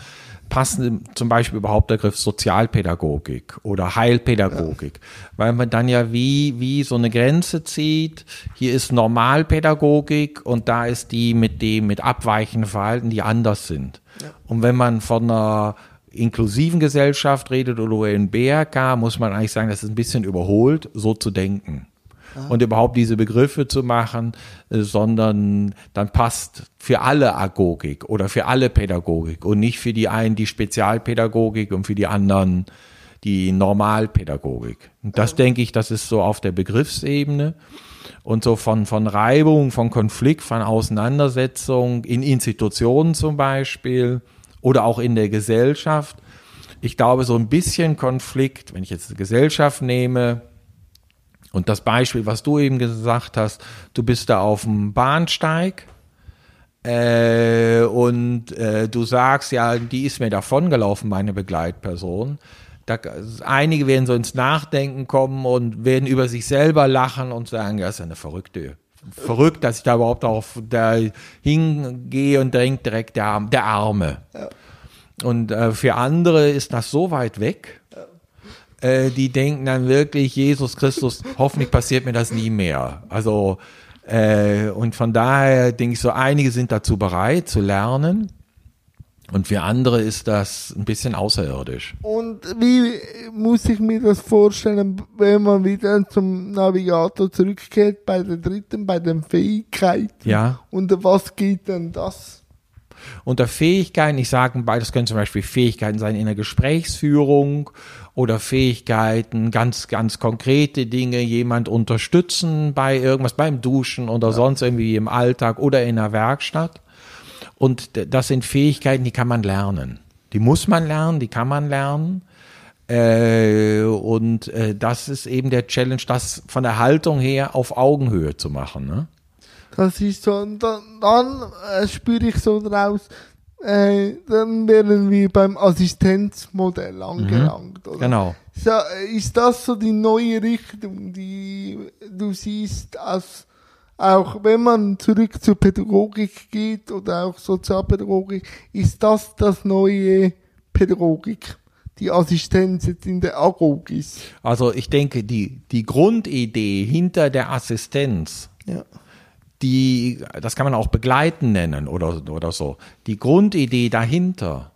Passend zum Beispiel überhaupt der Begriff Sozialpädagogik oder Heilpädagogik, weil man dann ja wie, wie so eine Grenze zieht. Hier ist Normalpädagogik und da ist die mit dem, mit abweichenden Verhalten, die anders sind. Und wenn man von einer inklusiven Gesellschaft redet oder in BRK, muss man eigentlich sagen, das ist ein bisschen überholt, so zu denken und überhaupt diese Begriffe zu machen, äh, sondern dann passt für alle Agogik oder für alle Pädagogik und nicht für die einen die Spezialpädagogik und für die anderen die Normalpädagogik. Und das denke ich, das ist so auf der Begriffsebene und so von, von Reibung, von Konflikt, von Auseinandersetzung in Institutionen zum Beispiel oder auch in der Gesellschaft. Ich glaube, so ein bisschen Konflikt, wenn ich jetzt die Gesellschaft nehme, und das Beispiel, was du eben gesagt hast, du bist da auf dem Bahnsteig äh, und äh, du sagst, ja, die ist mir davongelaufen, meine Begleitperson. Da, einige werden so ins Nachdenken kommen und werden über sich selber lachen und sagen, ja, ist ja eine Verrückte. Verrückt, dass ich da überhaupt auf da hingehe und denke direkt der, der Arme. Und äh, für andere ist das so weit weg, äh, die denken dann wirklich, Jesus Christus, hoffentlich passiert mir das nie mehr. Also, äh, und von daher denke ich so, einige sind dazu bereit zu lernen. Und für andere ist das ein bisschen außerirdisch. Und wie muss ich mir das vorstellen, wenn man wieder zum Navigator zurückkehrt, bei der dritten, bei den Fähigkeiten? Ja. Und was geht denn das? Unter Fähigkeiten, ich sage, das können zum Beispiel Fähigkeiten sein in der Gesprächsführung oder Fähigkeiten, ganz, ganz konkrete Dinge, jemand unterstützen bei irgendwas, beim Duschen oder sonst irgendwie im Alltag oder in der Werkstatt. Und das sind Fähigkeiten, die kann man lernen. Die muss man lernen, die kann man lernen. Äh, und äh, das ist eben der Challenge, das von der Haltung her auf Augenhöhe zu machen. Ne? Das ist so, und dann, dann äh, spüre ich so draus, äh, dann werden wir beim Assistenzmodell angelangt. Oder? Genau. So, äh, ist das so die neue Richtung, die du siehst, als auch wenn man zurück zur Pädagogik geht oder auch Sozialpädagogik, ist das das neue Pädagogik? Die Assistenz jetzt in der Agogis. Also ich denke, die, die Grundidee hinter der Assistenz, Ja. Die, das kann man auch begleiten nennen oder, oder so. Die Grundidee dahinter,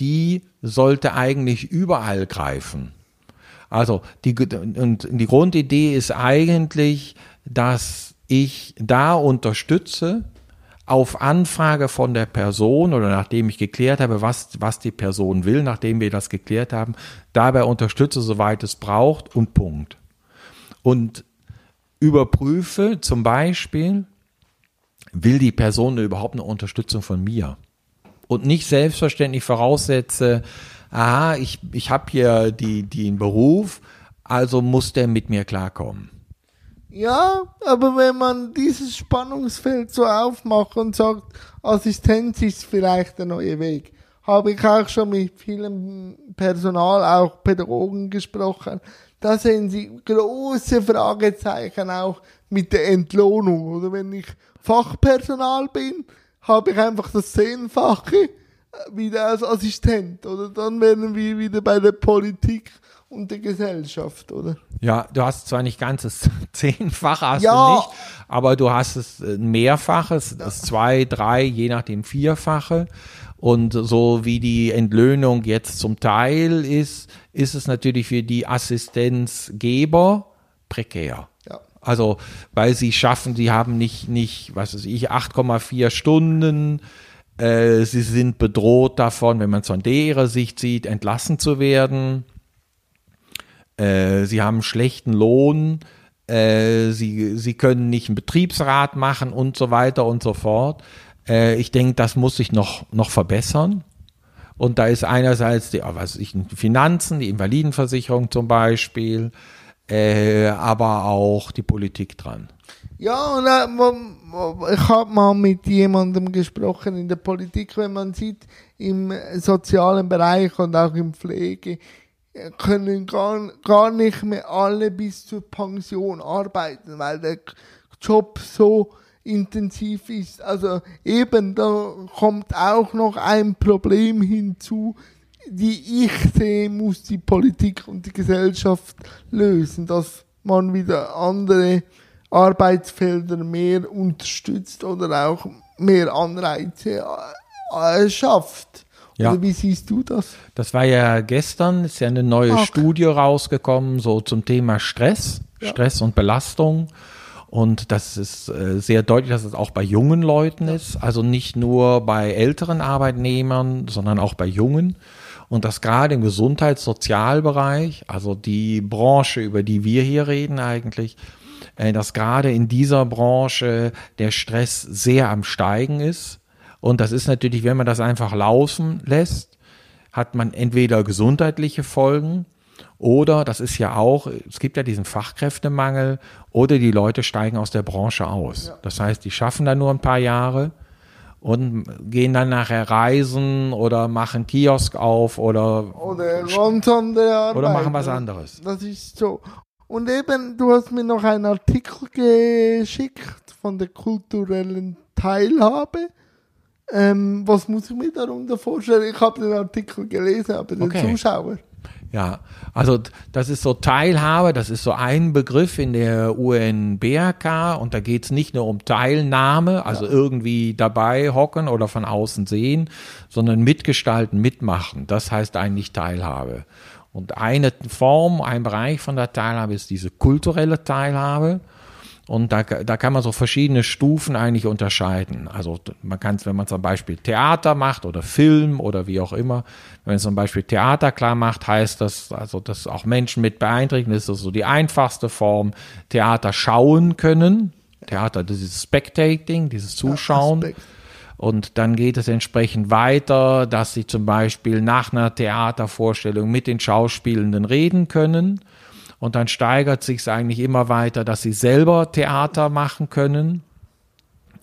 die sollte eigentlich überall greifen. Also die, und die Grundidee ist eigentlich, dass ich da unterstütze, auf Anfrage von der Person oder nachdem ich geklärt habe, was, was die Person will, nachdem wir das geklärt haben, dabei unterstütze, soweit es braucht und Punkt. Und überprüfe zum Beispiel, will die Person überhaupt eine Unterstützung von mir? Und nicht selbstverständlich voraussetze, aha, ich, ich habe hier die, den Beruf, also muss der mit mir klarkommen. Ja, aber wenn man dieses Spannungsfeld so aufmacht und sagt, Assistenz ist vielleicht der neue Weg, habe ich auch schon mit vielem Personal, auch Pädagogen gesprochen, da sehen sie große Fragezeichen auch mit der Entlohnung. Oder wenn ich Fachpersonal bin, habe ich einfach das Zehnfache äh, wieder als Assistent. Oder dann werden wir wieder bei der Politik und der Gesellschaft, oder? Ja, du hast zwar nicht ganzes Zehnfache, hast Ja. du nicht, aber du hast es äh, Mehrfaches, das zwei, drei, je nachdem Vierfache. Und so wie die Entlöhnung jetzt zum Teil ist, ist es natürlich für die Assistenzgeber prekär. Ja. Also, weil sie schaffen, sie haben nicht, nicht, was weiß ich, 8,4 Stunden. Äh, sie sind bedroht davon, wenn man es von ihrer Sicht sieht, entlassen zu werden. Äh, sie haben schlechten Lohn. Äh, sie, sie können nicht einen Betriebsrat machen und so weiter und so fort. Äh, ich denke, das muss sich noch, noch verbessern. Und da ist einerseits die, was ich, Finanzen, die Invalidenversicherung zum Beispiel, äh, aber auch die Politik dran. Ja, und äh, ich habe mal mit jemandem gesprochen in der Politik, wenn man sieht, im sozialen Bereich und auch im Pflege, können gar, gar nicht mehr alle bis zur Pension arbeiten, weil der Job so intensiv ist. Also eben, da kommt auch noch ein Problem hinzu, die ich sehe, muss die Politik und die Gesellschaft lösen, dass man wieder andere Arbeitsfelder mehr unterstützt oder auch mehr Anreize äh, schafft. Ja. Oder wie siehst du das? Das war ja gestern, ist ja eine neue Ach. Studie rausgekommen, so zum Thema Stress, Ja. Stress und Belastung. Und das ist äh, sehr deutlich, dass es auch bei jungen Leuten ist, also nicht nur bei älteren Arbeitnehmern, sondern auch bei jungen. Und das gerade im Gesundheitssozialbereich, also die Branche, über die wir hier reden eigentlich, äh, dass gerade in dieser Branche der Stress sehr am Steigen ist. Und das ist natürlich, wenn man das einfach laufen lässt, hat man entweder gesundheitliche Folgen oder, das ist ja auch, es gibt ja diesen Fachkräftemangel oder die Leute steigen aus der Branche aus. Das heißt, die schaffen dann nur ein paar Jahre und gehen dann nachher reisen oder machen Kiosk auf oder, Oder oder machen was anderes. Das ist so. Und eben, du hast mir noch einen Artikel geschickt von der kulturellen Teilhabe. Ähm, was muss ich mir darunter vorstellen? Ich habe den Artikel gelesen, aber Okay. Zuschauer. Ja, also das ist so Teilhabe, das ist so ein Begriff in der UNBRK und da geht es nicht nur um Teilnahme, also irgendwie dabei hocken oder von außen sehen, sondern mitgestalten, mitmachen. Das heißt eigentlich Teilhabe. Und eine Form, ein Bereich von der Teilhabe ist diese kulturelle Teilhabe. Und da, da kann man so verschiedene Stufen eigentlich unterscheiden. Also man kann es, wenn man zum Beispiel Theater macht oder Film oder wie auch immer, wenn man zum Beispiel Theater klar macht, heißt das, also dass auch Menschen mit Beeinträchtigungen, das ist so die einfachste Form, Theater schauen können. Theater, das ist Spectating, dieses Zuschauen. Aspekt. Und dann geht es entsprechend weiter, dass sie zum Beispiel nach einer Theatervorstellung mit den Schauspielenden reden können. Und dann steigert sich es eigentlich immer weiter, dass sie selber Theater machen können.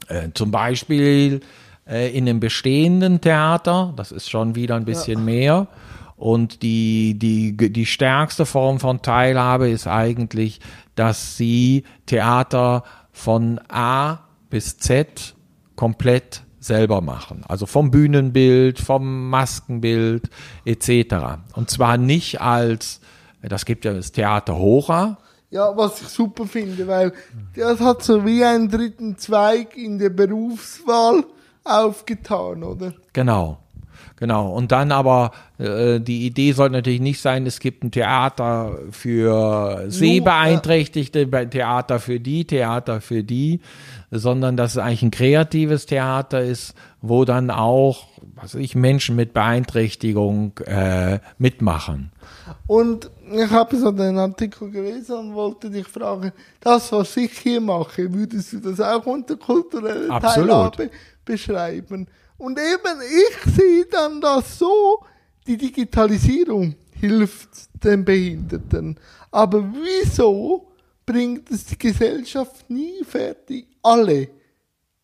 Äh, zum Beispiel äh, in einem bestehenden Theater, das ist schon wieder ein bisschen mehr. Und die, die, die stärkste Form von Teilhabe ist eigentlich, dass sie Theater von A bis Z komplett selber machen. Also vom Bühnenbild, vom Maskenbild etc. Und zwar nicht als, das gibt ja das Theater Hora, Ja, was ich super finde, weil das hat so wie einen dritten Zweig in der Berufswahl aufgetan, oder? Genau. Genau. Und dann aber äh, die Idee sollte natürlich nicht sein, es gibt ein Theater für Sehbeeinträchtigte, ein Theater für die, Theater für die, sondern dass es eigentlich ein kreatives Theater ist, wo dann auch, was ich, Menschen mit Beeinträchtigung äh, mitmachen. Und ich habe so den Artikel gelesen und wollte dich fragen, das, was ich hier mache, würdest du das auch unter kulturelle Absolut. Teilhabe beschreiben? Und eben, ich sehe dann das so, die Digitalisierung hilft den Behinderten. Aber wieso bringt es die Gesellschaft nie fertig, alle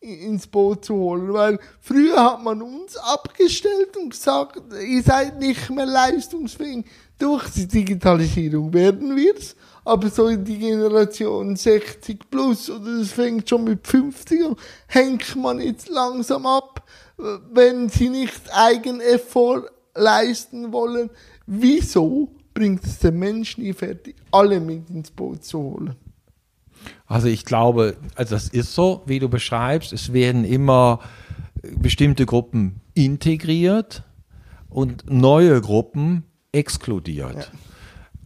ins Boot zu holen? Weil früher hat man uns abgestellt und gesagt, ihr seid nicht mehr leistungsfähig. Durch die Digitalisierung werden wir's. Aber so in die Generation 60 plus oder es fängt schon mit 50 an, hängt man jetzt langsam ab, wenn sie nicht eigen Effort leisten wollen. Wieso bringt es den Menschen nie fertig, alle mit ins Boot zu holen? Also ich glaube, also das ist so, wie du beschreibst. Es werden immer bestimmte Gruppen integriert und neue Gruppen exkludiert. Ja.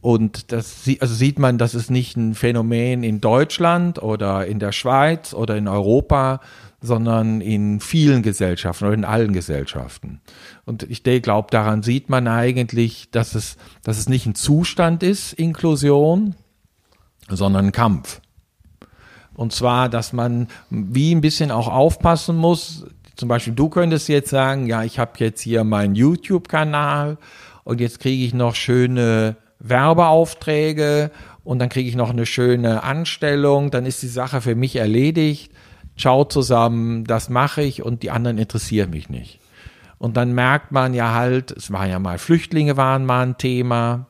Und das also sieht man, das ist nicht ein Phänomen in Deutschland oder in der Schweiz oder in Europa, sondern in vielen Gesellschaften oder in allen Gesellschaften. Und ich glaube, daran sieht man eigentlich, dass es, dass es nicht ein Zustand ist, Inklusion, sondern ein Kampf. Und zwar, dass man wie ein bisschen auch aufpassen muss. Zum Beispiel, du könntest jetzt sagen, ja, ich habe jetzt hier meinen YouTube-Kanal und jetzt kriege ich noch schöne Werbeaufträge und dann kriege ich noch eine schöne Anstellung, dann ist die Sache für mich erledigt. Ciao zusammen, das mache ich und die anderen interessieren mich nicht. Und dann merkt man ja halt, es war ja mal Flüchtlinge waren mal ein Thema.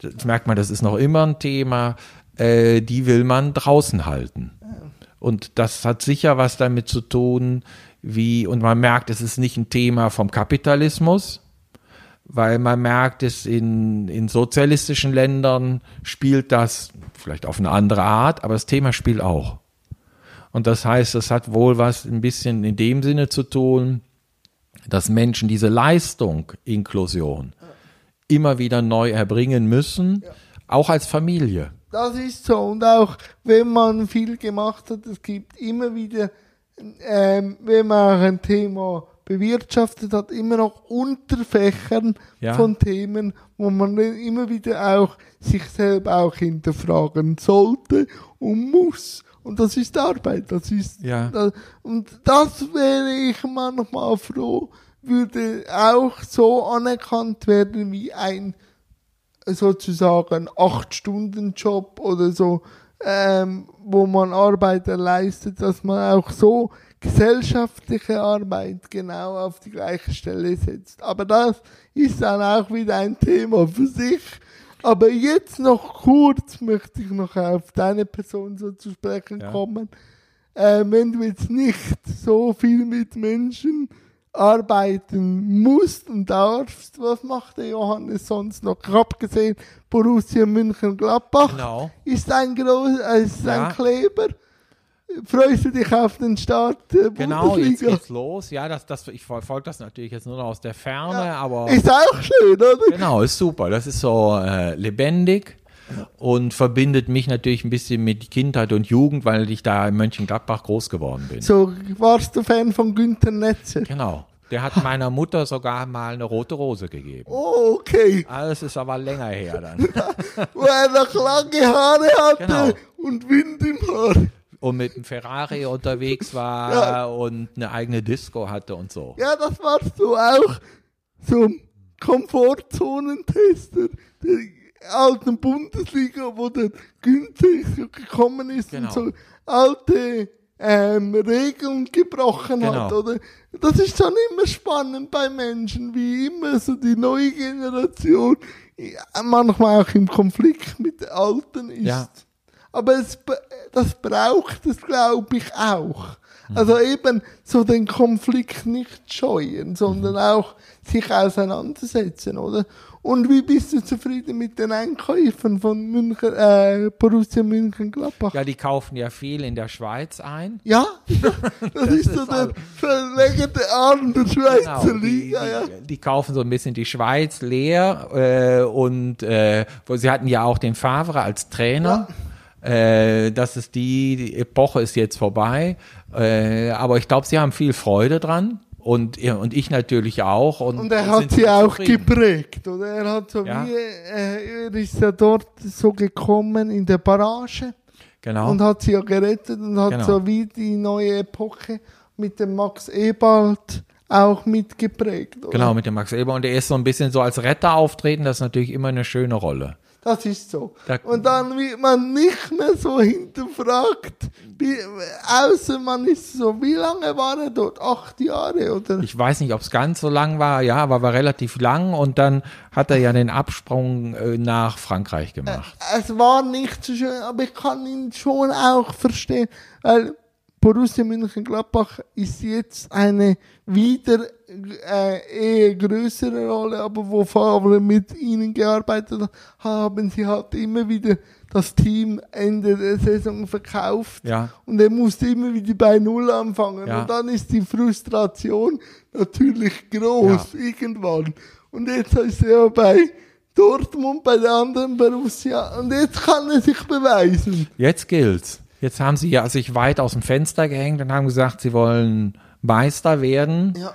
Jetzt merkt man, das ist noch immer ein Thema. Äh, die will man draußen halten. Und das hat sicher was damit zu tun, wie, und man merkt, es ist nicht ein Thema vom Kapitalismus, weil man merkt, es in, in sozialistischen Ländern spielt das vielleicht auf eine andere Art, aber das Thema spielt auch. Und das heißt, es hat wohl was ein bisschen in dem Sinne zu tun, dass Menschen diese Leistung, Inklusion, immer wieder neu erbringen müssen, auch als Familie. Das ist so. Und auch wenn man viel gemacht hat, es gibt immer wieder, ähm, wenn man auch ein Thema bewirtschaftet hat, immer noch Unterfächern Ja. von Themen, wo man immer wieder auch sich selber auch hinterfragen sollte und muss. Und das ist Arbeit. Das ist, Ja. das, und das wäre ich manchmal froh, würde auch so anerkannt werden wie ein sozusagen acht Stunden Job oder so, ähm, wo man Arbeit leistet, dass man auch so gesellschaftliche Arbeit genau auf die gleiche Stelle setzt. Aber das ist dann auch wieder ein Thema für sich. Aber jetzt noch kurz möchte ich noch auf deine Person so zu sprechen Ja. kommen. Äh, wenn du jetzt nicht so viel mit Menschen arbeiten musst und darfst, was macht der Johannes sonst noch? Ich hab gesehen, Borussia München-Gladbach Genau. ist ein groß, äh, ist Ja. ein Kleber. Freust du dich auf den Start der Genau, jetzt geht's los. Ja, das, das, ich verfolge das natürlich jetzt nur noch aus der Ferne, aber Ist auch schön, oder? genau, ist super. Das ist so äh, lebendig und verbindet mich natürlich ein bisschen mit Kindheit und Jugend, weil ich da in Mönchengladbach groß geworden bin. So, warst du Fan von Günther Netzer? Genau. Der hat meiner Mutter sogar mal eine rote Rose gegeben. Oh, okay. Alles ist aber länger her dann. Wo er noch lange Haare hatte Genau. und Wind im Haar. Und mit dem Ferrari unterwegs war Ja. und eine eigene Disco hatte und so. Ja, das warst du auch. So ein Komfortzonentester alten Bundesliga, wo der Günther gekommen ist Genau. und so alte ähm, Regeln gebrochen hat, Genau. oder? Das ist schon immer spannend bei Menschen, wie immer so die neue Generation manchmal auch im Konflikt mit der alten ist. Ja. Aber es, das braucht es, glaube ich, auch. Mhm. Also eben so den Konflikt nicht scheuen, sondern Mhm. auch sich auseinandersetzen, oder? Und wie bist du zufrieden mit den Einkäufen von München, äh, Borussia München-Gladbach? Ja, die kaufen ja viel in der Schweiz ein. Ja, das, ist so der verlängerte Arm der Schweizer Genau, die, Liga, ja. die, die kaufen so ein bisschen die Schweiz leer äh, und äh, wo sie hatten ja auch den Favre als Trainer. Äh, das ist die, die Epoche ist jetzt vorbei, äh, aber ich glaube, sie haben viel Freude dran und und ich natürlich auch und, Und er hat sie auch zufrieden. geprägt, oder? Er hat so Ja. wie, äh, er ist ja dort so gekommen in der Barrage Genau. und hat sie ja gerettet und hat Genau. so wie die neue Epoche mit dem Max Ebald auch mitgeprägt. Oder? Genau, mit dem Max Eber. Und er ist so ein bisschen so als Retter auftreten, das ist natürlich immer eine schöne Rolle. Das ist so. Und dann wird man nicht mehr so hinterfragt, wie, außer man ist so, wie lange war er dort? Acht Jahre, oder? Ich weiß nicht, ob es ganz so lang war, ja, aber war relativ lang und dann hat er ja den Absprung äh, nach Frankreich gemacht. es war nicht so schön, aber ich kann ihn schon auch verstehen, weil Borussia Mönchengladbach ist jetzt eine wieder äh, eher größere Rolle, aber wo Favre mit ihnen gearbeitet hat, haben sie halt immer wieder das Team Ende der Saison verkauft Ja. und er musste immer wieder bei Null anfangen Ja. und dann ist die Frustration natürlich groß irgendwann und jetzt ist er ja bei Dortmund bei der anderen Borussia und jetzt kann er sich beweisen. Jetzt gilt's. Jetzt haben sie ja sich weit aus dem Fenster gehängt und haben gesagt, sie wollen Meister werden, Ja.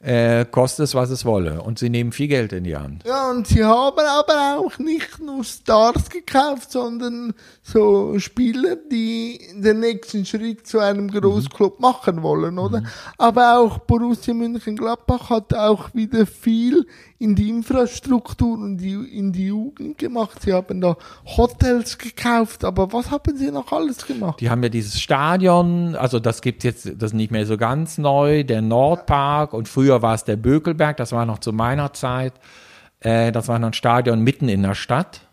äh, koste es, was es wolle. Und sie nehmen viel Geld in die Hand. Ja, und sie haben aber auch nicht nur Stars gekauft, sondern so Spieler, die den nächsten Schritt zu einem Großclub machen wollen, oder? Aber auch Borussia Mönchengladbach hat auch wieder viel in die Infrastruktur und die, in die Jugend gemacht. Sie haben da Hotels gekauft, aber was haben sie noch alles gemacht? Die haben ja dieses Stadion, also das gibt's jetzt, das nicht mehr so ganz neu, der Nordpark und früher war es der Bökelberg, das war noch zu meiner Zeit. Äh, das war ein Stadion mitten in der Stadt.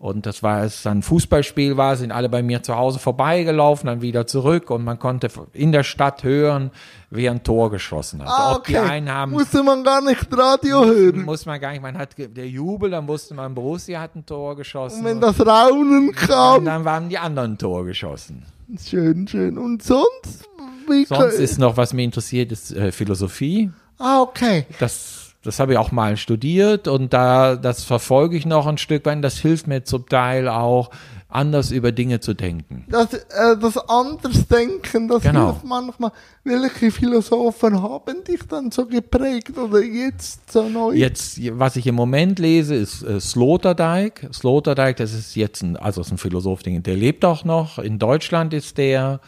Und das war, als dann ein Fußballspiel war, sind alle bei mir zu Hause vorbeigelaufen, dann wieder zurück und man konnte in der Stadt hören, wer ein Tor geschossen hat. Ah, Ob die okay. einen haben, Musste man gar nicht Radio hören. muss man gar nicht, man hat der Jubel, dann wusste man, Borussia hat ein Tor geschossen. Und wenn das Raunen und kam, dann waren die anderen ein Tor geschossen. schön, schön. Und sonst? Wie Sonst ist noch, was mich interessiert, ist äh, Philosophie. Ah, okay. Das, das habe ich auch mal studiert und da, das verfolge ich noch ein Stück weit. Das hilft mir zum Teil auch, anders über Dinge zu denken. Das, äh, das Andersdenken, das Genau. hilft manchmal. Welche Philosophen haben dich dann so geprägt oder jetzt so neu? Jetzt, was ich im Moment lese, ist äh, Sloterdijk. Sloterdijk, das ist jetzt ein, also ist ein Philosoph, der lebt auch noch. In Deutschland ist der.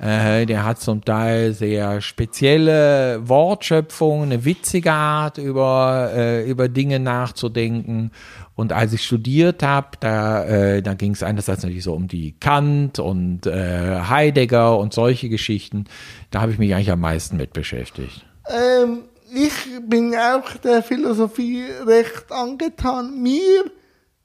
Äh, der hat zum Teil sehr spezielle Wortschöpfungen, eine witzige Art, über, äh, über Dinge nachzudenken. Und als ich studiert habe, da, äh, da ging es einerseits natürlich so um die Kant und äh, Heidegger und solche Geschichten. Da habe ich mich eigentlich am meisten mit beschäftigt. Ähm, ich bin auch der Philosophie recht angetan. Mir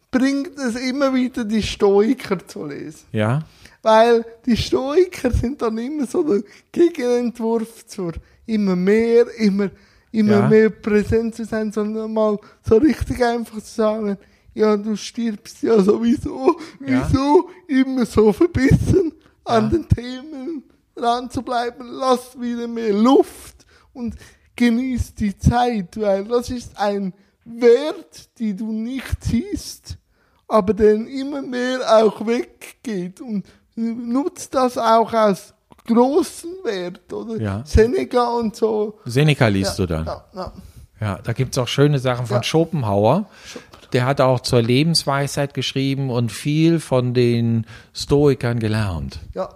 bringt es immer wieder die Stoiker zu lesen. Ja? Weil die Stoiker sind dann immer so der Gegenentwurf zur immer mehr, immer, immer Ja. mehr präsent zu sein, sondern mal so richtig einfach zu sagen, ja, du stirbst ja sowieso, Ja. wieso immer so verbissen an Ja. den Themen dran zu bleiben, lass wieder mehr Luft und genieß die Zeit, weil das ist ein Wert, die du nicht siehst, aber den immer mehr auch weggeht und nutzt das auch als großen Wert, oder? Ja. Seneca und so. Seneca liest du dann. Ja, ja. Ja, da gibt's auch schöne Sachen von Ja. Schopenhauer. Der hat auch zur Lebensweisheit geschrieben und viel von den Stoikern gelernt. ja.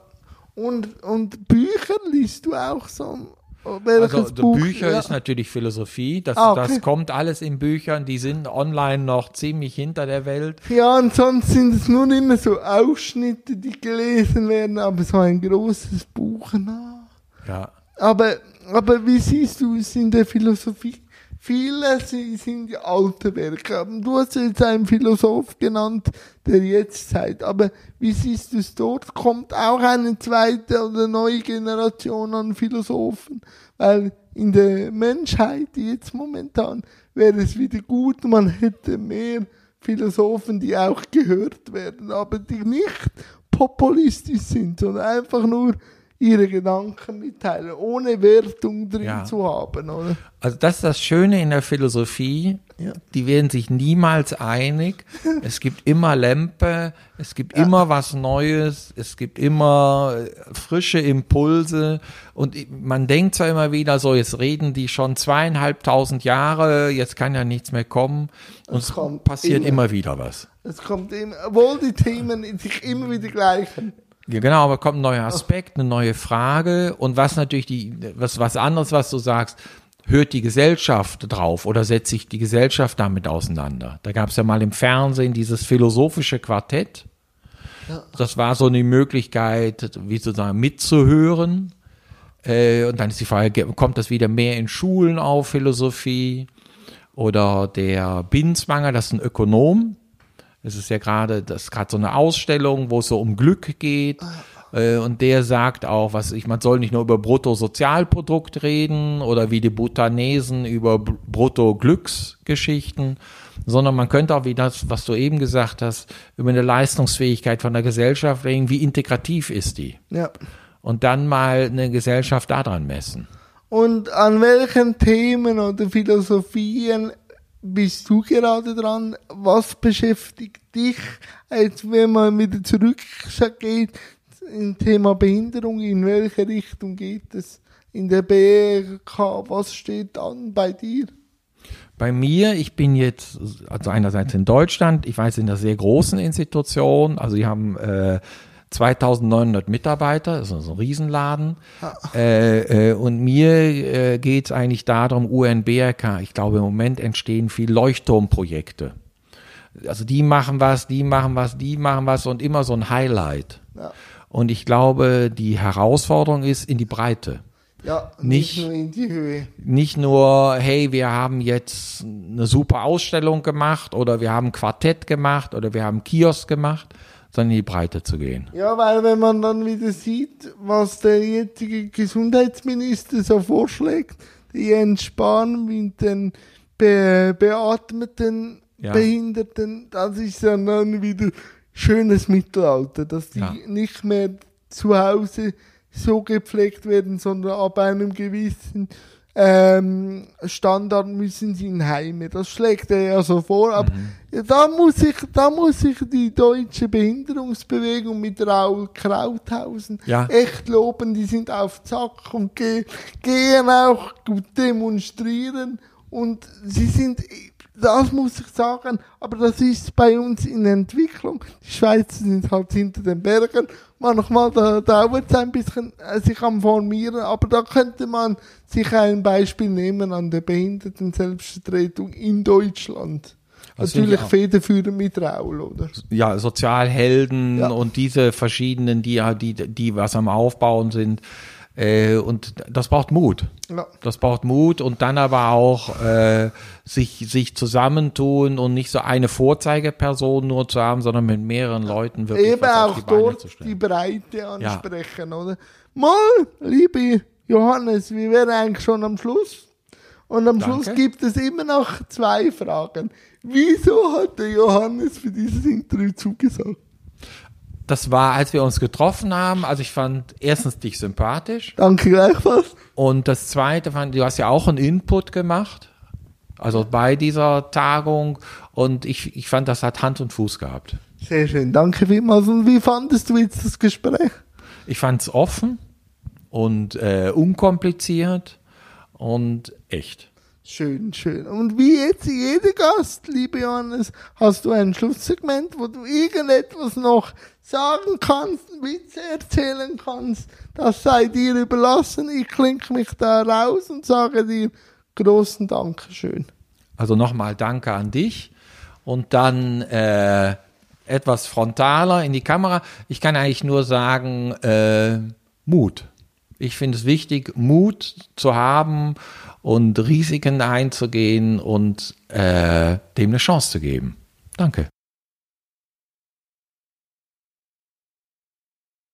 Und, und Bücher liest du auch so? Welches Also Buch? Bücher ja. ist natürlich Philosophie. Das, Ah, okay. das kommt alles in Büchern. Die sind online noch ziemlich hinter der Welt. Ja, und sonst sind es nur immer so Ausschnitte, die gelesen werden, aber so ein großes Buch nach. Ja. Aber, aber wie siehst du es in der Philosophie? Viele sind ja alte Werke. Du hast jetzt einen Philosoph genannt der Jetztzeit, aber wie siehst du es dort? Kommt auch eine zweite oder neue Generation an Philosophen? Weil in der Menschheit jetzt momentan wäre es wieder gut, man hätte mehr Philosophen, die auch gehört werden, aber die nicht populistisch sind, sondern einfach nur ihre Gedanken mitteilen, ohne Wertung drin Ja. zu haben, oder? Also das ist das Schöne in der Philosophie. Ja. Die werden sich niemals einig. Es gibt immer Lempe, es gibt immer was Neues, es gibt immer äh, frische Impulse und man denkt zwar immer wieder so, jetzt reden die schon zweieinhalbtausend Jahre, jetzt kann ja nichts mehr kommen und es kommt passiert immer. immer wieder was. Es kommt immer, obwohl die Themen sich immer wieder gleichen. Genau, aber kommt ein neuer Aspekt, eine neue Frage und was natürlich die, was, was anderes, was du sagst, hört die Gesellschaft drauf oder setzt sich die Gesellschaft damit auseinander? Da gab es ja mal im Fernsehen dieses philosophische Quartett. Das war so eine Möglichkeit, wie sozusagen mitzuhören. Äh, und dann ist die Frage, ge- kommt das wieder mehr in Schulen auf, Philosophie? Oder der Binswanger, das ist ein Ökonom, es ist ja gerade, das ist gerade so eine Ausstellung, wo es so um Glück geht. Äh, Und der sagt auch, was ich, man soll nicht nur über Bruttosozialprodukt reden oder wie die Bhutanesen über Brutto-Glücksgeschichten, sondern man könnte auch, wie das, was du eben gesagt hast, über eine Leistungsfähigkeit von der Gesellschaft reden, wie integrativ ist die? Ja. Und dann mal eine Gesellschaft daran messen. Und an welchen Themen oder Philosophien bist du gerade dran? Was beschäftigt dich, als wenn man wieder zurückgeht im Thema Behinderung? In welche Richtung geht es? In der BRK, was steht an bei dir? Bei mir, ich bin jetzt, also einerseits in Deutschland, ich weiß in einer sehr großen Institution, also die haben äh, 2900 Mitarbeiter, das ist so ein Riesenladen. Äh, äh, und mir äh, geht es eigentlich darum, UNBRK, ich glaube im Moment entstehen viel Leuchtturmprojekte. Also die machen was, die machen was, die machen was und immer so ein Highlight. Ja. Und ich glaube, die Herausforderung ist in die Breite. Ja, Nicht- nicht nur in die Höhe. nicht nur, hey, wir haben jetzt eine super Ausstellung gemacht oder wir haben Quartett gemacht oder wir haben Kiosk gemacht, sondern in die Breite zu gehen. Ja, weil wenn man dann wieder sieht, was der jetzige Gesundheitsminister so vorschlägt, die Jens Spahn mit den be beatmeten Ja. Behinderten, das ist ja dann wieder schönes Mittelalter, dass die Ja. nicht mehr zu Hause so gepflegt werden, sondern ab einem gewissen ähm, Standard müssen sie in Heime. Das schlägt er ja so vor. Aber Mhm. ja, da muss ich, da muss ich die deutsche Behinderungsbewegung mit Raul Krauthausen Ja. echt loben. Die sind auf Zack und ge gehen auch gut demonstrieren. Und sie sind, das muss ich sagen, aber das ist bei uns in Entwicklung. Die Schweizer sind halt hinter den Bergen. Manchmal da dauert es ein bisschen, äh, sich am Formieren, aber da könnte man sich ein Beispiel nehmen an der Behinderten-Selbstvertretung in Deutschland. Ich Natürlich federführend mit Raul, oder? Ja, Sozialhelden Ja. und diese verschiedenen, die die, die was am Aufbauen sind. Äh, und das braucht Mut. Ja. Das braucht Mut und dann aber auch äh, sich, sich zusammentun und nicht so eine Vorzeigeperson nur zu haben, sondern mit mehreren Leuten wirklich Eben auch die Beine dort die. Breite ansprechen, oder? Mal, liebe Johannes, wir wären eigentlich schon am Schluss. Und am Danke. Schluss gibt es immer noch zwei Fragen. Wieso hat der Johannes für dieses Interview zugesagt? Das war, als wir uns getroffen haben, also ich fand erstens dich sympathisch Danke gleichfalls. und das zweite fand, du hast ja auch einen Input gemacht, also bei dieser Tagung und ich, ich fand, das hat Hand und Fuß gehabt. Sehr schön, danke vielmals. Und wie fandest du jetzt das Gespräch? Ich fand es offen und äh, unkompliziert und echt. Schön, schön. Und wie jetzt jeder Gast, liebe Johannes, hast du ein Schlusssegment, wo du irgendetwas noch sagen kannst, Witze erzählen kannst. Das sei dir überlassen. Ich klinke mich da raus und sage dir großen Dankeschön. Also nochmal Danke an dich und dann äh, etwas frontaler in die Kamera. Ich kann eigentlich nur sagen, äh, Mut. Ich finde es wichtig, Mut zu haben und Risiken einzugehen und äh, dem eine Chance zu geben. Danke.